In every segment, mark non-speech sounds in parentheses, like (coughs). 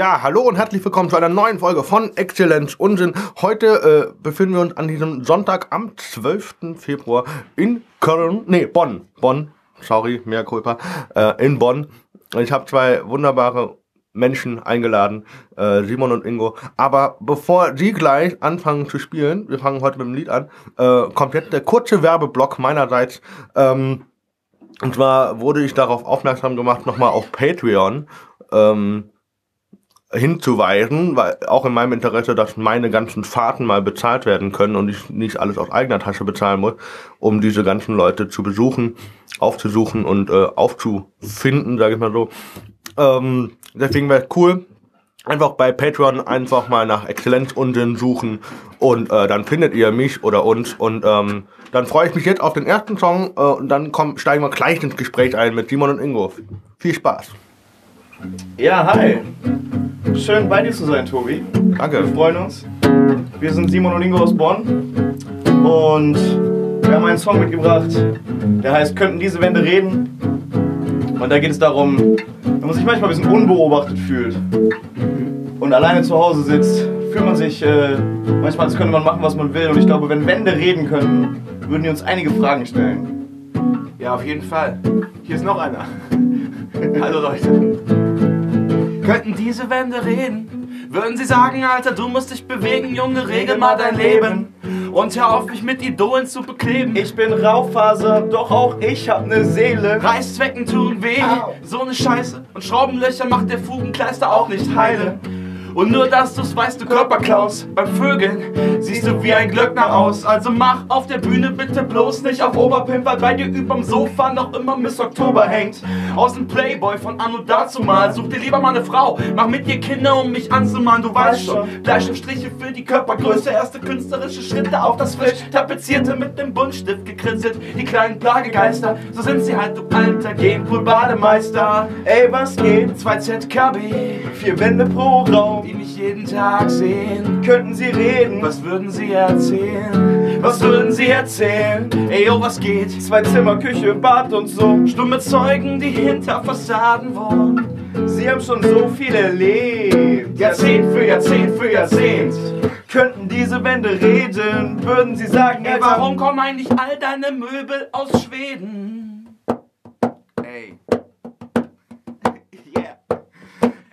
Ja, hallo und herzlich willkommen zu einer neuen Folge von Exzellenz Unsinn. Heute äh, befinden wir uns an diesem Sonntag am 12. Februar in Köln, nee, Bonn, Bonn, sorry, mehr Culpa, äh, in Bonn. Ich habe zwei wunderbare Menschen eingeladen, äh, Simon und Ingo. Aber bevor sie gleich anfangen zu spielen, wir fangen heute mit dem Lied an, äh, kommt jetzt der kurze Werbeblock meinerseits. Ähm, und zwar wurde ich darauf aufmerksam gemacht, nochmal auf Patreon. Ähm, hinzuweisen, weil auch in meinem Interesse, dass meine ganzen Fahrten mal bezahlt werden können und ich nicht alles aus eigener Tasche bezahlen muss, um diese ganzen Leute zu besuchen, aufzusuchen und äh, aufzufinden, sage ich mal so. Ähm, deswegen wäre cool, einfach bei Patreon einfach mal nach Exzellenzunsinn suchen und äh, dann findet ihr mich oder uns und ähm, dann freue ich mich jetzt auf den ersten Song äh, und dann komm, steigen wir gleich ins Gespräch ein mit Simon und Ingo. Viel Spaß. Ja, hi. Schön bei dir zu sein, Tobi. Danke. Wir freuen uns. Wir sind Simon und Ingo aus Bonn und wir haben einen Song mitgebracht, der heißt Könnten diese Wände reden? Und da geht es darum, wenn man sich manchmal ein bisschen unbeobachtet fühlt und alleine zu Hause sitzt, fühlt man sich äh, manchmal, als könnte man machen, was man will. Und ich glaube, wenn Wände reden könnten, würden die uns einige Fragen stellen. Ja, auf jeden Fall. Hier ist noch einer. (laughs) Hallo Leute. Könnten diese Wände reden? Würden sie sagen, Alter, du musst dich bewegen, Junge, regel mal dein Leben. Und hör auf, mich mit Idolen zu bekleben. Ich bin Raufaser, doch auch ich hab ne Seele. Reißzwecken tun weh, Au. so ne Scheiße. Und Schraubenlöcher macht der Fugenkleister auch nicht heile. Und nur, dass du's weißt, du Körperklaus. Beim Vögeln siehst du wie ein Glöckner aus. Also mach auf der Bühne bitte bloß nicht auf Oberpimp, weil bei dir überm Sofa noch immer Miss Oktober hängt. Aus dem Playboy von Anno dazu mal. Such dir lieber mal eine Frau. Mach mit dir Kinder, um mich anzumalen. Du weißt schon. Bleistiftstriche für die Körpergröße. Erste künstlerische Schritte auf das frisch tapezierte mit dem Buntstift gekritzelt. Die kleinen Plagegeister, so sind sie halt, du alter Genpool-Bademeister. Ey, was geht? 2 ZKB, Vier Wände pro Raum. Die mich jeden Tag sehen. Könnten sie reden? Was würden sie erzählen? Was würden sie erzählen? Ey, yo, was geht? Zwei Zimmer, Küche, Bad und so. Stumme Zeugen, die hinter Fassaden wohnen. Sie haben schon so viel erlebt. Jahrzehnt für Jahrzehnt für Jahrzehnt. Könnten diese Wände reden? Würden sie sagen, Ey, warum kommen eigentlich all deine Möbel aus Schweden? Ey.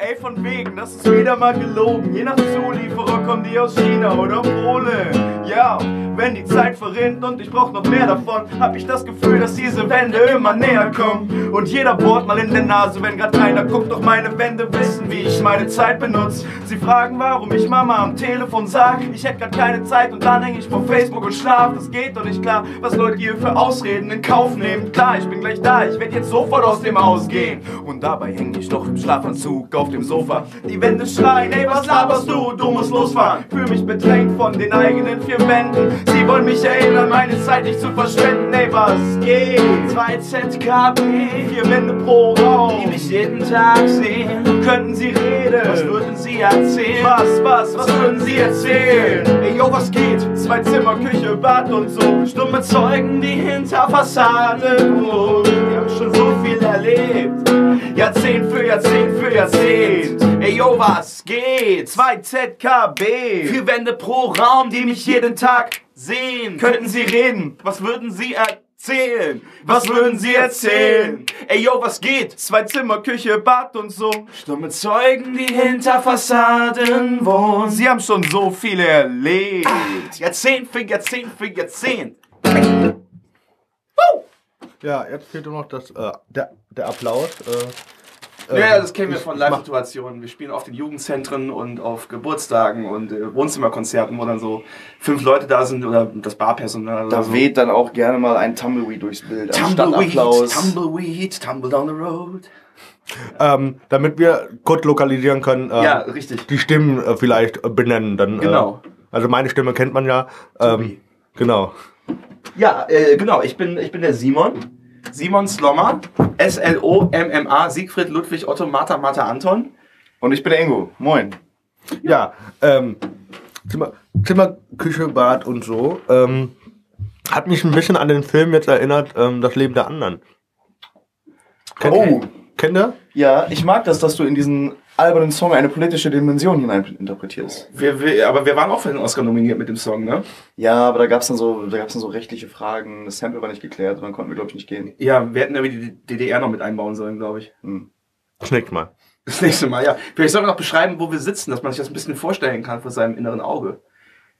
Ey, von wegen, das ist wieder mal gelogen. Je nach Zulieferer kommen die aus China oder Polen. Ja, wenn die Zeit verrinnt und ich brauch noch mehr davon, hab ich das Gefühl, dass diese Wände immer näher kommen. Und jeder bohrt mal in der Nase, wenn grad keiner guckt. Doch meine Wände wissen, wie ich meine Zeit benutze. Sie fragen, warum ich Mama am Telefon sag, ich hätte grad keine Zeit und dann häng ich vor Facebook und schlaf. Das geht doch nicht klar, was Leute hier für Ausreden in Kauf nehmen. Klar, ich bin gleich da, ich werd jetzt sofort aus dem Haus gehen. Und dabei häng ich noch im Schlafanzug auf dem Sofa. Die Wände schreien, ey, was laberst du? Du musst losfahren. Fühl mich bedrängt von den eigenen vier Wänden. Sie wollen mich erinnern, meine Zeit nicht zu verschwenden. Ey, was geht? 2 ZKB, Vier Wände pro Raum. die mich jeden Tag sehen. Könnten sie reden? Was würden sie erzählen? Was, was, was würden sie erzählen? Ey, yo, was geht? Zwei Zimmer, Küche, Bad und so. Stumme Zeugen, die hinter Fassaden wohnen. Wir haben schon so viel erlebt. Jahrzehnt für Jahrzehnt für Jahrzehnt. Ey, yo, was geht? Zwei ZKB. Vier Wände pro Raum, die mich jeden Tag sehen. Könnten sie reden? Was würden sie erzählen? Was würden sie erzählen? Ey, yo, was geht? Zwei Zimmer, Küche, Bad und so. Stumme Zeugen, die hinter Fassaden wohnen. Sie haben schon so viel erlebt. Jahrzehnt für Jahrzehnt für Jahrzehnt. Ja, jetzt fehlt nur noch das, äh, der, der Applaus. Äh, Ja, ähm, das kennen wir von Live-Situationen. Wir spielen oft in Jugendzentren und auf Geburtstagen und äh, Wohnzimmerkonzerten, wo dann so fünf Leute da sind oder das Barpersonal Da so. weht dann auch gerne mal ein Tumbleweed durchs Bild. Tumbleweed. Tumbleweed, Tumble down the road. Ähm, damit wir kurz lokalisieren können, ähm, Ja, richtig. die Stimmen äh, vielleicht äh, benennen. Dann, Genau. Äh, also meine Stimme kennt man ja. Ähm, genau. Ja, äh, genau, ich bin, ich bin der Simon. Simon Slommer. S-L-O-M-M-A. Siegfried Ludwig Otto Martha Martha Anton. Und ich bin der Ingo. Moin. Ja, ähm, Zimmer, Zimmer, Küche, Bad und so. Ähm, hat mich ein bisschen an den Film jetzt erinnert, ähm, Das Leben der anderen. Kennt Oh? Kennt ihr? Ja, ich mag das, dass du in diesen albernen Song eine politische Dimension hineininterpretierst. Wir, wir, aber wir waren auch für den Oscar nominiert mit dem Song, ne? Ja, aber da gab's dann so, da gab's dann so rechtliche Fragen. Das Sample war nicht geklärt und dann konnten wir, glaube ich, nicht gehen. Ja, wir hätten irgendwie die DDR noch mit einbauen sollen, glaube ich. Hm. Knickt mal. Das nächste Mal, ja. Vielleicht sollten wir noch beschreiben, wo wir sitzen, dass man sich das ein bisschen vorstellen kann vor seinem inneren Auge.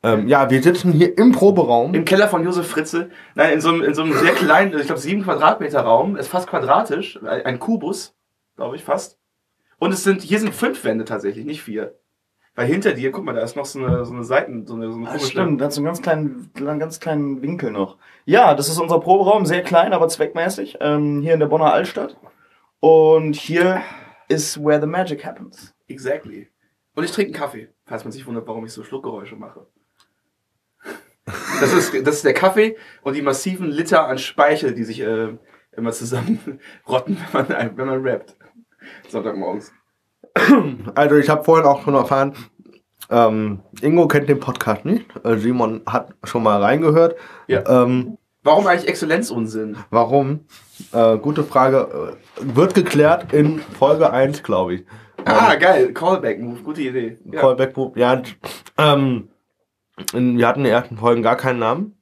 Ähm, ja, wir sitzen hier im Proberaum. Im Keller von Josef Fritze, nein, in so einem, in so einem sehr kleinen, ich glaube sieben Quadratmeter Raum, ist fast quadratisch, ein ein Kubus, glaube ich, fast. Und es sind, hier sind fünf Wände tatsächlich, nicht vier. Weil hinter dir, guck mal, da ist noch so eine, so eine Seiten, so eine, so eine Ah, komische- stimmt, da hat so einen ganz kleinen, einen ganz kleinen Winkel noch. Ja, das ist unser Proberaum, sehr klein, aber zweckmäßig, ähm, hier in der Bonner Altstadt. Und hier ist where the magic happens. Exactly. Und ich trinke einen Kaffee, falls man sich wundert, warum ich so Schluckgeräusche mache. Das ist, das ist der Kaffee und die massiven Liter an Speichel, die sich äh, immer zusammen rotten, (laughs) wenn man, wenn man rappt. Sonntagmorgens. Also ich habe vorhin auch schon erfahren, ähm, Ingo kennt den Podcast nicht. Äh, Simon hat schon mal reingehört. Ja. Ähm, Warum eigentlich Exzellenzunsinn? warum? Äh, gute Frage. Äh, wird geklärt in Folge 1, glaube ich. Ah, geil. Callback-Move. Gute Idee. Ja. Callback Group. Ja, ähm, in- wir hatten in den ersten Folgen gar keinen Namen.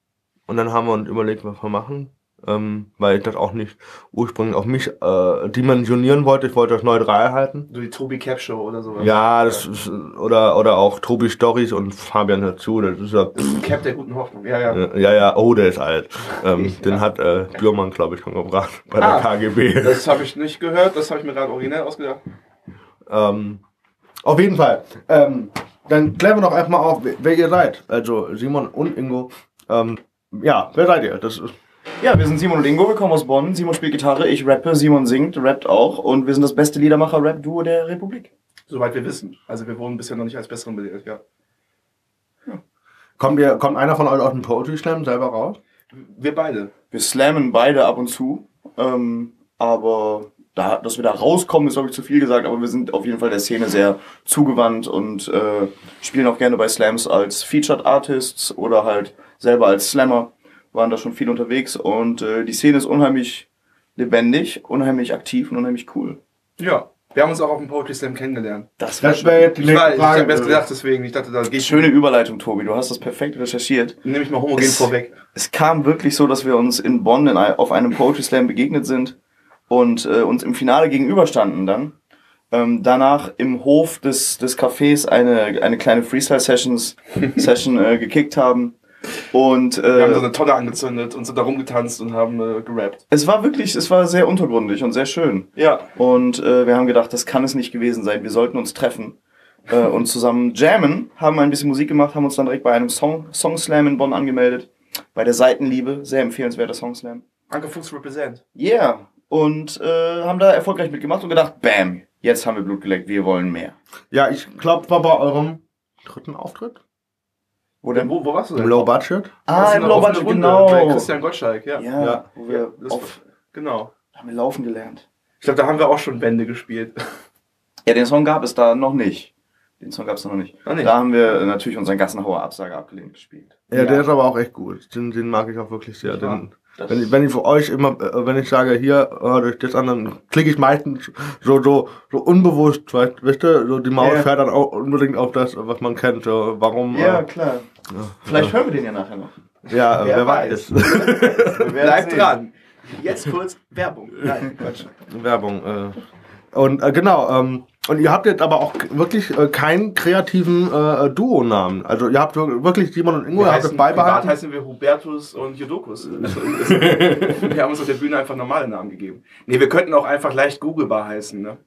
Und dann haben wir uns überlegt, was wir machen. Ähm, weil ich das auch nicht ursprünglich auf mich äh, dimensionieren wollte. Ich wollte das neutral halten. So die Tobi Cap Show oder sowas. Ja, das ist, oder, oder auch Tobi Stories und Fabian dazu. Das ist ja, Cap der guten Hoffnung. Ja, ja. äh, ja, ja, oh, der ist alt. (laughs) Ähm, Den hat äh, Björmann, glaube ich, schon gebracht bei der Ah, KGB. Das habe ich nicht gehört. Das habe ich mir gerade originell ausgedacht. Ähm, auf jeden Fall. Ähm, dann klären wir doch erstmal auf, wer, wer ihr seid. Also Simon und Ingo. Ähm, ja, wer seid ihr? Das ist, Ja, wir sind Simon und Ingo, wir kommen aus Bonn. Simon spielt Gitarre, ich rappe, Simon singt, rappt auch. Und wir sind das beste Liedermacher-Rap-Duo der Republik. Soweit wir wissen. Also wir wurden bisher noch nicht als Besseren belehrt, ja. kommt, ihr, kommt einer von euch aus dem Poetry Slam selber raus? Wir beide. Wir slammen beide ab und zu. Ähm, aber da, dass wir da rauskommen, ist, glaube ich, zu viel gesagt. Aber wir sind auf jeden Fall der Szene sehr zugewandt und äh, spielen auch gerne bei Slams als Featured Artists oder halt selber als Slammer. Waren da schon viel unterwegs und äh, die Szene ist unheimlich lebendig, unheimlich aktiv und unheimlich cool. Ja. Wir haben uns auch auf dem Poetry Slam kennengelernt. Das Das wäre jetzt die Ich nächste weiß, ich Frage. habe erst gedacht, deswegen. Ich dachte, da geht Schöne Überleitung, Tobi. Du hast das perfekt recherchiert. Nehme ich mal homogen Es- vorweg. Es kam wirklich so, dass wir uns in Bonn in, auf einem Poetry Slam begegnet sind und äh, uns im Finale gegenüberstanden dann. Ähm, danach im Hof des, des Cafés eine, eine kleine Freestyle-Sessions (laughs) Session äh, gekickt haben. Und Wir haben so äh, eine Tonne angezündet und sind da rumgetanzt und haben äh, gerappt. es war wirklich, es war sehr untergründig und sehr schön. Ja. Und äh, wir haben gedacht, das kann es nicht gewesen sein. Wir sollten uns treffen äh, und zusammen jammen, haben ein bisschen Musik gemacht, haben uns dann direkt bei einem Song, Song Slam in Bonn angemeldet. Bei der Seitenliebe, sehr empfehlenswerter Song Slam. Anke Fuchs represent. Yeah. Und äh, haben da erfolgreich mitgemacht und gedacht, bam, jetzt haben wir Blut geleckt, wir wollen mehr. Ja, ich glaube, war bei eurem dritten Auftritt Wo denn? Wo, wo warst du denn? im Low Budget. Ah, im Low Budget, Runde genau. Bei Christian Gottschalk, ja. Ja, Ja. wo wir Das auf, Genau. haben wir laufen gelernt. Ich glaube, da haben wir auch schon Bände gespielt. Ja, den Song gab es da noch nicht. Den Song gab es noch nicht. Noch nicht. Da haben wir äh, natürlich unseren Gassenhauer Absage abgelehnt gespielt. Ja, der ist aber auch echt gut. Den, den mag ich auch wirklich sehr. Den, wenn, ich, wenn ich für euch immer, äh, wenn ich sage, hier, hört euch das an, dann klicke ich meistens so, so, so unbewusst, weißt, weißt du, so die Maus Ja. fährt dann auch unbedingt auf das, was man kennt. So, warum? Ja, äh, klar. Vielleicht hören wir den ja nachher noch. ja, äh, Wer wer, weiß. Bleibt dran. Jetzt kurz Werbung. Nein, Quatsch. Werbung. Äh. Und äh, genau, ähm, und ihr habt jetzt aber auch wirklich äh, keinen kreativen äh, Duo-Namen. Also ihr habt wirklich Simon und Ingo, Wir ihr habt es heißen, privat beibehalten. heißen wir Hubertus und Jodokus. (laughs) Also, wir haben uns auf der Bühne einfach normale Namen gegeben. Nee, wir könnten auch einfach leicht googlebar heißen, ne?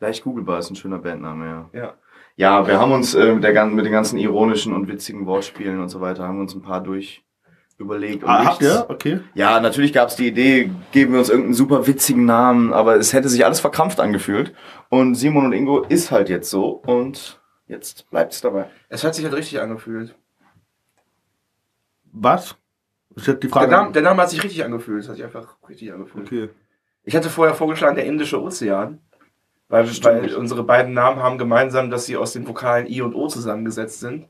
Leicht googelbar ist ein schöner Bandname, ja. Ja. Ja, wir haben uns äh, mit, der, gan- mit den ganzen ironischen und witzigen Wortspielen und so weiter, haben wir uns ein paar durch überlegt. Und Ah, habt ihr? Okay. Ja, natürlich gab es die Idee, geben wir uns irgendeinen super witzigen Namen, aber es hätte sich alles verkrampft angefühlt. Und Simon und Ingo ist halt jetzt so und jetzt bleibt es dabei. Es hat sich halt richtig angefühlt. Was? Jetzt die Der Frage. Name, der Name hat sich richtig angefühlt. Es hat sich einfach richtig angefühlt. okay. Ich hatte vorher vorgeschlagen, der Indische Ozean. Weil, weil unsere beiden Namen haben gemeinsam, dass sie aus den Vokalen I und O zusammengesetzt sind.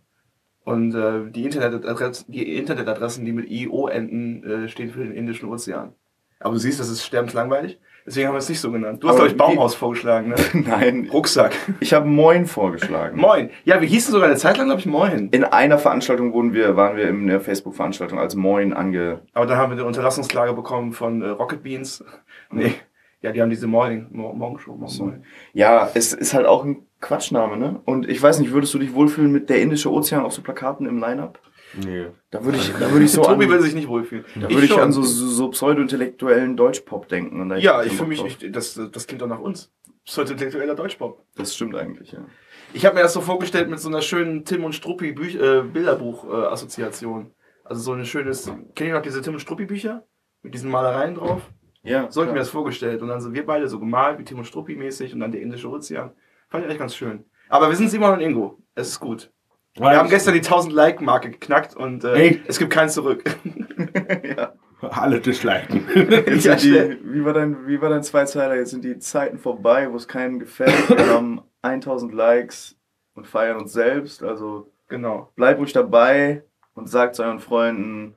Und äh, die, Internetadress die Internetadressen, die mit I, O enden, äh, stehen für den Indischen Ozean. Aber du siehst, das ist sterbenslangweilig. Deswegen haben wir es nicht so genannt. Du hast, glaube ich, Baumhaus vorgeschlagen, ne? (laughs) Nein, Rucksack. ich habe Moin vorgeschlagen. Moin. Ja, wir hießen sogar eine Zeit lang, glaube ich, Moin. In einer Veranstaltung wurden wir, waren wir in der Facebook-Veranstaltung als Moin ange. Aber dann haben wir eine Unterlassungsklage bekommen von äh, Rocket Beans. (laughs) Nee. Ja, die haben diese Morning, Mo Morgenshow. Morgen Ja, es ist halt auch ein Quatschname, ne? Und ich weiß nicht, würdest du dich wohlfühlen mit der Indische Ozean auf so Plakaten im Line-Up? Nee. Da würde ich, da würde ich so Tobi an, will sich nicht wohlfühlen. da würde ich schon. an so, so, so pseudo-intellektuellen Deutschpop denken. Und da hätte Ja, ich für Bock mich, ich, das, das klingt doch nach uns. Pseudo-intellektueller Deutschpop. Das stimmt eigentlich, ja. Ich habe mir das so vorgestellt mit so einer schönen Tim und Struppi äh, Bilderbuch-Assoziation. also so ein schönes. Kennt ihr noch diese Tim und Struppi Bücher? Mit diesen Malereien drauf? Ja, So habe ich mir das vorgestellt. Und dann sind wir beide so gemalt, wie Tim und Struppi mäßig und dann der Indische Ozean. Fand ich echt ganz schön. Aber wir sind Simon und Ingo. Es ist gut. Wir haben gestern die 1000 Like-Marke geknackt und äh, Ey. es gibt kein Zurück. (laughs) ja. Alle disliken. (laughs) Jetzt Ja, sind schnell. die, wie war dein, wie war dein Zweizeiler? Jetzt sind die Zeiten vorbei, wo es keinem gefällt. Wir haben (coughs) 1000 Likes und feiern uns selbst. Also genau. bleibt ruhig dabei und sagt zu euren Freunden,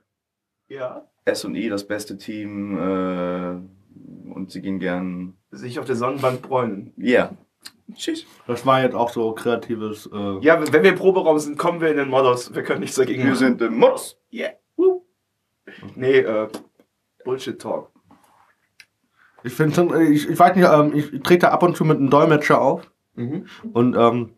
Ja. S&I das beste Team äh, und sie gehen gern. Sich auf der Sonnenbank bräunen. Ja. Tschüss. Das war jetzt auch so kreatives. Äh, Ja, wenn wir im Proberaum sind, kommen wir in den Modus. Wir können nichts dagegen Wir machen. sind im Modus. Yeah. Woo. Nee, äh, Bullshit-Talk. Ich finde schon, ich, ich weiß nicht, ähm, ich trete ab und zu mit einem Dolmetscher auf. Mhm. Und ähm,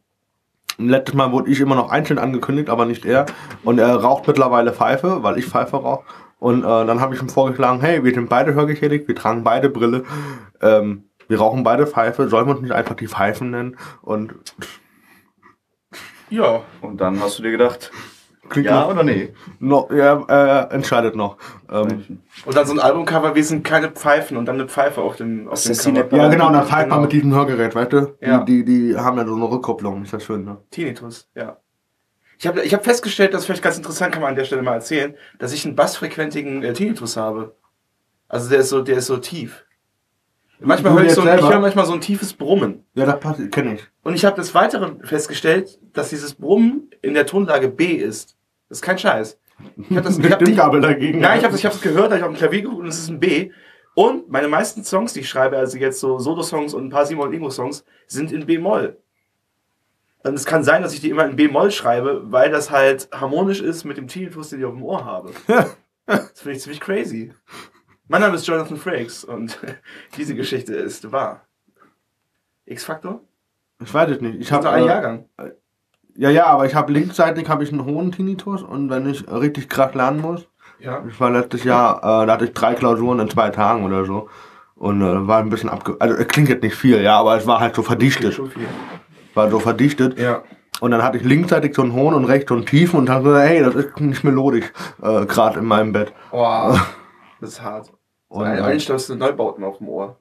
letztes Mal wurde ich immer noch einzeln angekündigt, aber nicht er. Und er raucht mittlerweile Pfeife, weil ich Pfeife rauche. Und äh, dann habe ich ihm vorgeschlagen, hey, wir sind beide hörgeschädigt, wir tragen beide Brille, ähm, wir rauchen beide Pfeife, sollen wir uns nicht einfach die Pfeifen nennen? Und Ja. Und dann hast du dir gedacht, klingt ja noch, oder nee? noch ja, äh, entscheidet noch. Ähm, Und dann so ein Albumcover, wir sind keine Pfeifen und dann eine Pfeife auf dem, auf dem Assassine Cover. ja, genau, und dann pfeift Genau. man mit diesem Hörgerät, weißt du? Ja. Die, die, die haben ja so eine Rückkopplung, ist das schön, ne? Tinnitus, ja. Ich habe ich hab festgestellt, das ist vielleicht ganz interessant, kann man an der Stelle mal erzählen, dass ich einen bassfrequentigen äh, Tinnitus habe. Also der ist so, der ist so tief. Manchmal höre ich so, ich höre manchmal so ein tiefes Brummen. Ja, das kenne ich. Und ich habe des Weiteren festgestellt, dass dieses Brummen in der Tonlage B ist. Das ist kein Scheiß. Ich hab das, ich (laughs) hab, Stimmgabel dagegen. Nein, ich habe ich hab's gehört, ich auf dem Klavier geguckt und es ist ein B. Und meine meisten Songs, die ich schreibe, also jetzt so Solo-Songs und ein paar Simon und Ingo-Songs, sind in B-Moll. Und es kann sein, dass ich die immer in B-Moll schreibe, weil das halt harmonisch ist mit dem Tinnitus, den ich auf dem Ohr habe. (laughs) das finde ich ziemlich crazy. Mein Name ist Jonathan Frakes und (laughs) diese Geschichte ist wahr. X-Faktor? Ich weiß es nicht. Ich habe einen äh, Jahrgang? Ja, ja, aber ich habe linksseitig habe ich einen hohen Tinnitus und wenn ich richtig krass lernen muss, Ja. ich war letztes Jahr, äh, da hatte ich drei Klausuren in zwei Tagen oder so und äh, war ein bisschen abge... Also es klingt jetzt nicht viel, ja, aber es war halt so verdichtet, Schon viel. War so verdichtet Ja. und dann hatte ich linksseitig so einen hohen und rechts so einen tiefen und dann so, hey, das ist nicht melodisch, äh, gerade in meinem Bett. Oh, (laughs) das ist hart. Und, Und äh, einschlossene Neubauten auf dem Ohr.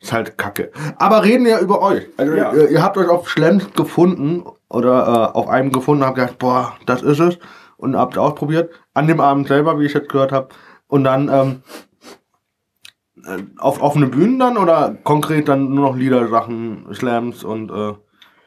Ist halt kacke. Aber reden wir über euch. Also Ja. ihr, ihr habt euch auf Schlems gefunden oder äh, auf einem gefunden, habt gedacht, boah, das ist es. Und habt ausprobiert. An dem Abend selber, wie ich jetzt gehört habe. Und dann ähm, äh, auf offene Bühnen dann oder konkret dann nur noch Liedersachen, Slams und äh,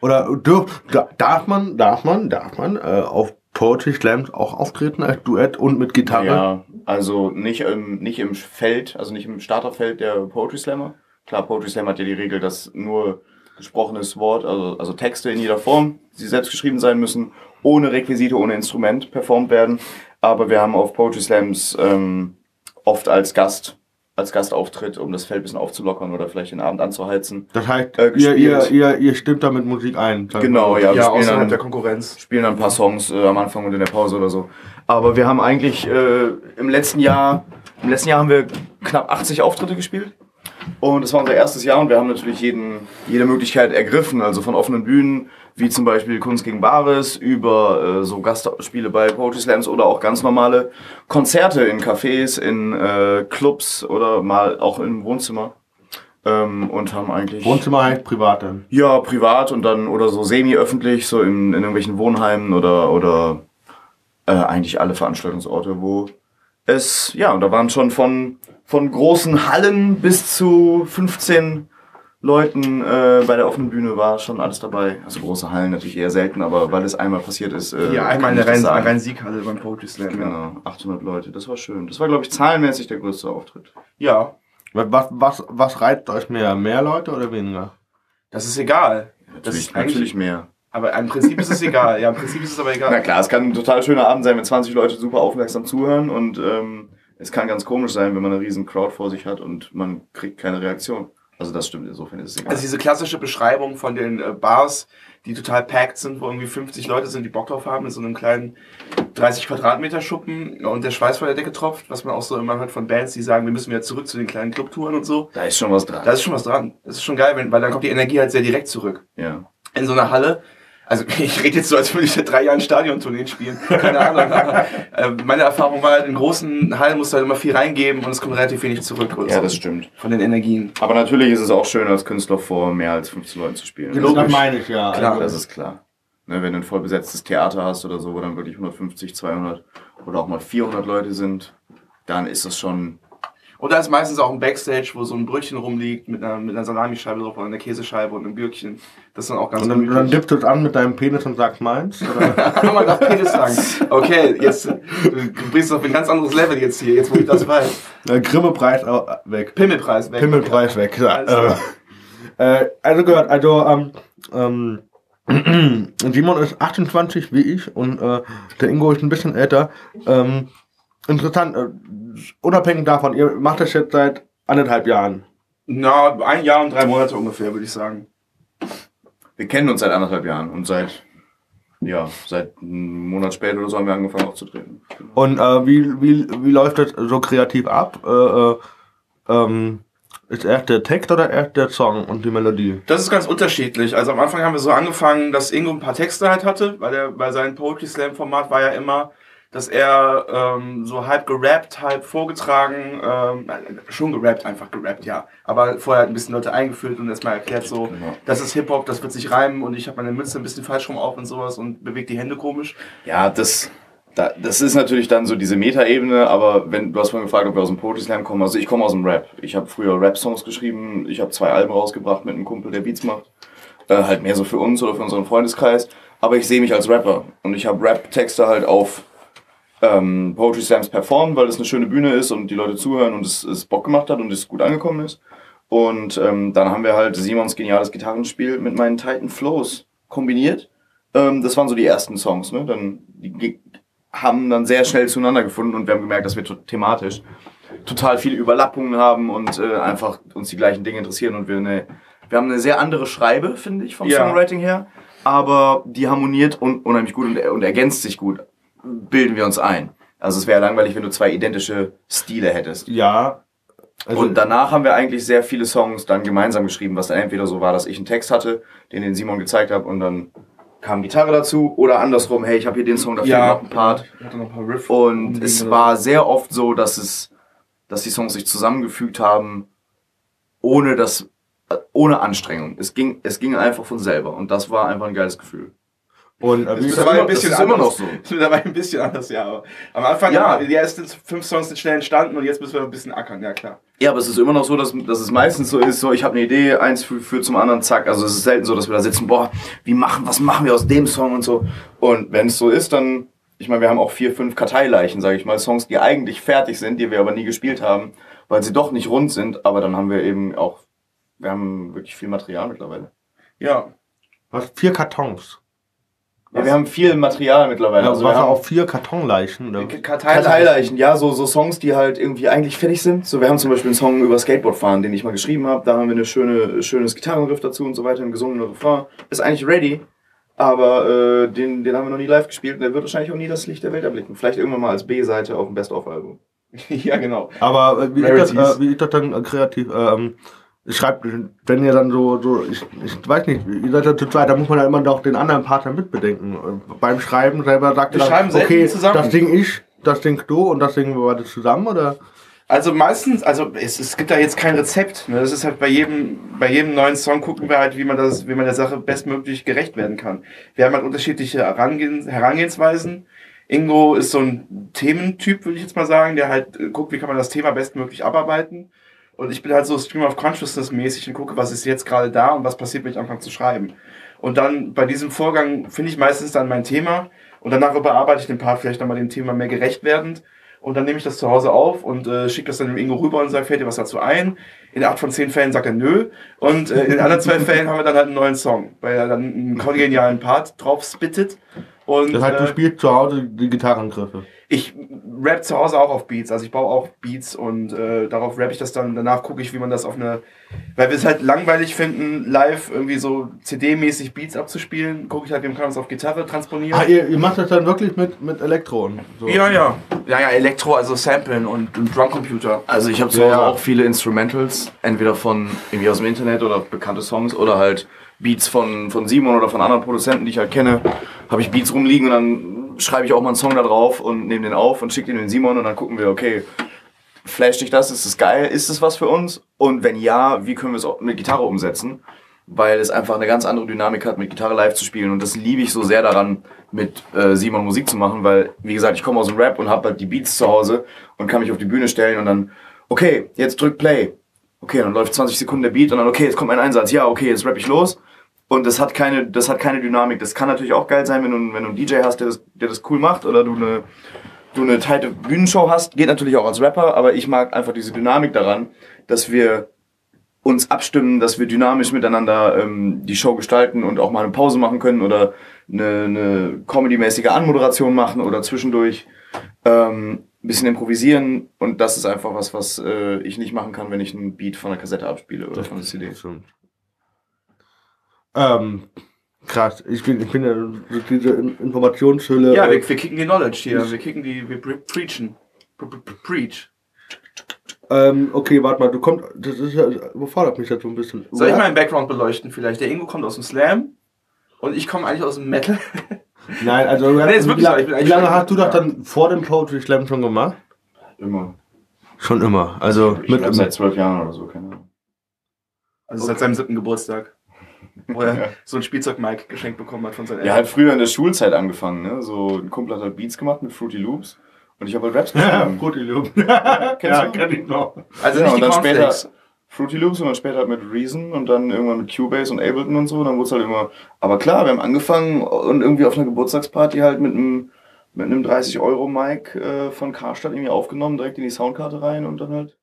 oder dürf, da, darf man, darf man, darf man äh, auf Poetry Slams auch auftreten als Duett und mit Gitarre? Ja, also nicht im, nicht im Feld, also nicht im Starterfeld der Poetry Slammer. Klar, Poetry Slam hat ja die Regel, dass nur gesprochenes Wort, also, also Texte in jeder Form, die selbst geschrieben sein müssen, ohne Requisite, ohne Instrument performt werden. Aber wir haben auf Poetry Slams ähm, oft als Gast, als Gastauftritt, um das Feld ein bisschen aufzulockern oder vielleicht den Abend anzuheizen. Das heißt, Äh, ihr, ihr, ihr, ihr stimmt da mit Musik ein. Genau, mal. ja. wir Ja, spielen außerhalb dann- der Konkurrenz. spielen dann ein paar Songs äh, am Anfang und in der Pause oder so. Aber wir haben eigentlich äh, im letzten Jahr, im letzten Jahr haben wir knapp 80 Auftritte gespielt. Und es war unser erstes Jahr und wir haben natürlich jeden, jede Möglichkeit ergriffen, also von offenen Bühnen, wie zum Beispiel Kunst gegen Bares, über äh, so Gastspiele bei Poetry Slams oder auch ganz normale Konzerte in Cafés, in äh, Clubs oder mal auch im Wohnzimmer. Ähm, und haben eigentlich... Wohnzimmer heißt privat dann. Ja, privat und dann oder so semi-öffentlich, so in, in irgendwelchen Wohnheimen oder, oder äh, eigentlich alle Veranstaltungsorte, wo es, ja, und da waren schon von, von großen Hallen bis zu 15 Leuten äh, bei der offenen Bühne war schon alles dabei. Also große Hallen natürlich eher selten, aber weil es einmal passiert ist. Äh, Ja, einmal kann in ich der das. Rhein-Sieg-Halle beim Poetry Slam. Ja. Genau, 800 Leute, das war schön. Das war, glaube ich, zahlenmäßig der größte Auftritt. ja. Was, was, was reizt euch mehr? Mehr Leute oder weniger? Das ist egal. Das Natürlich, ist eigentlich, natürlich mehr. Aber im Prinzip ist es egal. Ja, im Prinzip ist es aber egal. Na klar, es kann ein total schöner Abend sein, wenn 20 Leute super aufmerksam zuhören und ähm, es kann ganz komisch sein, wenn man eine riesen Crowd vor sich hat und man kriegt keine Reaktion. Also das stimmt, insofern ist es egal. Also diese klassische Beschreibung von den äh, Bars, die total packed sind, wo irgendwie 50 Leute sind, die Bock drauf haben, in so einem kleinen 30 Quadratmeter Schuppen und der Schweiß von der Decke tropft, was man auch so immer hört von Bands, die sagen, wir müssen wieder zurück zu den kleinen Clubtouren und so. da ist schon was dran. Da ist schon was dran. Das ist schon geil, wenn, weil dann kommt die Energie halt sehr direkt zurück. ja. In so einer Halle, also (laughs) ich rede jetzt so, als würde ich seit drei Jahren Stadiontourneen spielen. Keine Ahnung. aber, (laughs) äh, meine Erfahrung war halt, in großen Hallen musst du halt immer viel reingeben und es kommt relativ wenig zurück. ja, das stimmt. Von den Energien. Aber natürlich ist es auch schön, als Künstler vor mehr als 15 Leuten zu spielen. Das Logisch. meine ich ja. Klar. Also, Das ist klar. Ne, wenn du ein voll besetztes Theater hast oder so, wo dann wirklich 150, 200 oder auch mal 400 Leute sind, dann ist das schon. Und da ist meistens auch ein Backstage, wo so ein Brötchen rumliegt mit einer, mit einer Salamischeibe drauf oder einer Käsescheibe und einem Gürkchen. Das ist dann auch ganz und dann, dann du es an mit deinem Penis und sagst meins? Oder? (laughs) Kann man das Penis sagen? Okay, jetzt du bringst auf ein ganz anderes Level jetzt hier, jetzt wo ich das weiß. äh, Grimme-Preis weg. Pimmelpreis weg. Pimmelpreis weg. Ja. Klar. Äh, äh, also gehört, also ähm, ähm, (clears throat) Simon ist 28 wie ich und äh, der Ingo ist ein bisschen älter. Ähm, interessant, äh, unabhängig davon, ihr macht das jetzt seit anderthalb Jahren. Na, ein Jahr und drei Monate ungefähr, würde ich sagen. Wir kennen uns seit anderthalb Jahren und seit, ja, seit einem Monat später oder so haben wir angefangen aufzutreten. Und äh, wie, wie, wie läuft das so kreativ ab? Äh, äh, ähm, ist erst der Text oder erst der Song und die Melodie? Das ist ganz unterschiedlich. Also am Anfang haben wir so angefangen, dass Ingo ein paar Texte halt hatte, weil er bei seinem Poetry Slam Format war ja immer, dass er ähm, so halb gerappt, halb vorgetragen, ähm, schon gerappt, einfach gerappt, ja. Aber vorher hat ein bisschen Leute eingeführt und erstmal erklärt so, Genau. das ist Hip-Hop, das wird sich reimen und ich habe meine Mütze ein bisschen falsch rum auf und sowas und bewegt die Hände komisch. Ja, das, da, das ist natürlich dann so diese Meta-Ebene, aber wenn du hast vorhin gefragt, ob wir aus dem Poetry Slam kommen, also ich komme aus dem Rap. Ich habe früher Rap-Songs geschrieben, ich habe zwei Alben rausgebracht mit einem Kumpel, der Beats macht. Äh, halt mehr so für uns oder für unseren Freundeskreis. Aber ich sehe mich als Rapper und ich habe Rap-Texte halt auf ähm, Poetry Slams performen, weil es eine schöne Bühne ist und die Leute zuhören und es, es Bock gemacht hat und es gut angekommen ist. Und ähm, dann haben wir halt Simons geniales Gitarrenspiel mit meinen Titan Flows kombiniert. Ähm, das waren so die ersten Songs, ne? Dann die haben dann sehr schnell zueinander gefunden und wir haben gemerkt, dass wir thematisch total viele Überlappungen haben und äh, einfach uns die gleichen Dinge interessieren und wir eine wir haben eine sehr andere Schreibe, finde ich, vom Ja. Songwriting her, aber die harmoniert und unheimlich gut und, und ergänzt sich gut, bilden wir uns ein. Also es wäre langweilig, wenn du zwei identische Stile hättest. Ja. Also, Und danach haben wir eigentlich sehr viele Songs dann gemeinsam geschrieben, was dann entweder so war, dass ich einen Text hatte, den den Simon gezeigt habe und dann kam Gitarre dazu oder andersrum, hey, ich habe hier den Song, da fehlt noch ein Part. Ich hatte noch ein paar Riff. Und es war sehr oft so, dass es, dass die Songs sich zusammengefügt haben, ohne das, ohne Anstrengung. Es ging, es ging einfach von selber und das war einfach ein geiles Gefühl. Und äh, ist immer, ein bisschen ist immer anders. noch so. Ist mittlerweile ein bisschen anders, ja. Aber am Anfang, Ja. ja. die ersten fünf Songs sind schnell entstanden und jetzt müssen wir noch ein bisschen ackern, ja klar. Ja, aber es ist immer noch so, dass, dass es meistens so ist, so ich habe eine Idee, eins führt führt zum anderen, zack. Also es ist selten so, dass wir da sitzen, boah, wie machen, was machen wir aus dem Song und so. Und wenn es so ist, dann, ich meine, wir haben auch vier, fünf Karteileichen, sage ich mal, Songs, die eigentlich fertig sind, die wir aber nie gespielt haben, weil sie doch nicht rund sind. Aber dann haben wir eben auch, wir haben wirklich viel Material mittlerweile. Ja. was, vier Kartons. Ja, wir haben viel Material mittlerweile. Also Also wir haben auf vier Kartonleichen. Oder? Karteileichen, ja, so, so Songs, die halt irgendwie eigentlich fertig sind. So, wir haben zum Beispiel einen Song über Skateboardfahren, den ich mal geschrieben habe. Da haben wir eine schöne, schönes Gitarrenriff dazu und so weiter, ein gesungener Refrain. Ist eigentlich ready, aber äh, den, den haben wir noch nie live gespielt und der wird wahrscheinlich auch nie das Licht der Welt erblicken. Vielleicht irgendwann mal als B-Seite auf dem Best-of-Album. (laughs) ja, genau. Aber äh, wie, ist das, äh, wie ist das dann äh, kreativ? Ähm, schreibt, wenn ihr dann so, so ich, ich weiß nicht, ihr seid ja zu zweit, da muss man ja immer noch den anderen Partner mitbedenken. Beim Schreiben selber sagt ihr dann, okay, zusammen. das Ding ich, das Ding du und das Ding wir beide zusammen, oder? Also meistens, also es, es gibt da jetzt kein Rezept. Ne? Das ist halt bei jedem, bei jedem neuen Song gucken wir halt, wie man das, wie man der Sache bestmöglich gerecht werden kann. Wir haben halt unterschiedliche Herangehens, Herangehensweisen. Ingo ist so ein Thementyp, würde ich jetzt mal sagen, der halt äh, guckt, wie kann man das Thema bestmöglich abarbeiten. Und ich bin halt so Stream of Consciousness mäßig und gucke, was ist jetzt gerade da und was passiert, wenn ich anfange zu schreiben. Und dann bei diesem Vorgang finde ich meistens dann mein Thema und danach überarbeite ich den Part vielleicht nochmal dem Thema mehr gerecht werdend. Und dann nehme ich das zu Hause auf und äh, schicke das dann dem Ingo rüber und sage, fällt dir was dazu ein? In acht von zehn Fällen sagt er nö. Und äh, in anderen zwei Fällen haben wir dann halt einen neuen Song, weil er dann einen kongenialen Part drauf spittet. Und, Das heißt, du äh, spielst zu Hause die Gitarrengriffe. Ich rap zu Hause auch auf Beats, also ich baue auch Beats und äh, darauf rap ich das dann. Danach gucke ich, wie man das auf eine, weil wir es halt langweilig finden, live irgendwie so CD-mäßig Beats abzuspielen, gucke ich halt, wie man kann das auf Gitarre transponieren. Ah, ihr, ihr macht das dann wirklich mit, mit Elektro und so. ja, ja. Ja, ja, Elektro, also Samplen und, und Drumcomputer. Also ich habe zu Ja, Hause ja. auch viele Instrumentals, entweder von irgendwie aus dem Internet oder bekannte Songs oder halt Beats von, von Simon oder von anderen Produzenten, die ich halt kenne. Habe ich Beats rumliegen und dann schreibe ich auch mal einen Song da drauf und nehme den auf und schicke den den Simon und dann gucken wir, okay, flasht dich das, ist es geil, ist es was für uns? Und wenn ja, wie können wir es mit Gitarre umsetzen? Weil es einfach eine ganz andere Dynamik hat, mit Gitarre live zu spielen. Und das liebe ich so sehr daran, mit äh, Simon Musik zu machen, weil, wie gesagt, ich komme aus dem Rap und habe halt die Beats zu Hause und kann mich auf die Bühne stellen und dann, okay, jetzt drück Play. Okay, dann läuft 20 Sekunden der Beat und dann, okay, jetzt kommt ein Einsatz. Ja, okay, jetzt rap ich los. Und das hat keine, das hat keine Dynamik. Das kann natürlich auch geil sein, wenn du, wenn du einen DJ hast, der das, der das cool macht oder du eine, du eine tighte Bühnenshow hast. Geht natürlich auch als Rapper, aber ich mag einfach diese Dynamik daran, dass wir uns abstimmen, dass wir dynamisch miteinander ähm, die Show gestalten und auch mal eine Pause machen können oder eine, eine Comedy-mäßige Anmoderation machen oder zwischendurch ähm, ein bisschen improvisieren. Und das ist einfach was, was äh, ich nicht machen kann, wenn ich einen Beat von einer Kassette abspiele oder von einer CD. Stimmt. Ähm, krass. Ich bin, ich bin ja so diese In- Informationshülle. Ja, äh, wir, wir kicken die Knowledge hier, wir kicken die, wir pre preachen. Pre pre preach. ähm, okay, warte mal, du kommst. Das ist ja, überfordert mich jetzt so ein bisschen. Soll ich mal einen Background beleuchten vielleicht? Der Ingo kommt aus dem Slam und ich komme eigentlich aus dem Metal. (laughs) Nein, also Nee, ist wie, wirklich so, wie lange hast du das dann vor dem Poetry Slam schon gemacht? Immer. Schon immer. Also Ich mit, glaub, seit zwölf Jahren oder so, keine Ahnung. Also seit seinem siebten Geburtstag. Wo er (laughs) so ein Spielzeug-Mic geschenkt bekommen hat von seinen Ja, halt früher in der Schulzeit angefangen, ne? So ein Kumpel hat halt Beats gemacht mit Fruity Loops und ich habe halt Raps geschrieben. Fruity Loop. Kennst ja, du? kenn ich noch. Also Ja, nicht und die dann später. Fruity Loops und dann später halt mit Reason und dann irgendwann mit Cubase und Ableton und so. Dann wurde es halt immer. Aber klar, wir haben angefangen und irgendwie auf einer Geburtstagsparty halt mit einem mit einem 30 Euro Mic äh, von Karstadt irgendwie aufgenommen, direkt in die Soundkarte rein und dann halt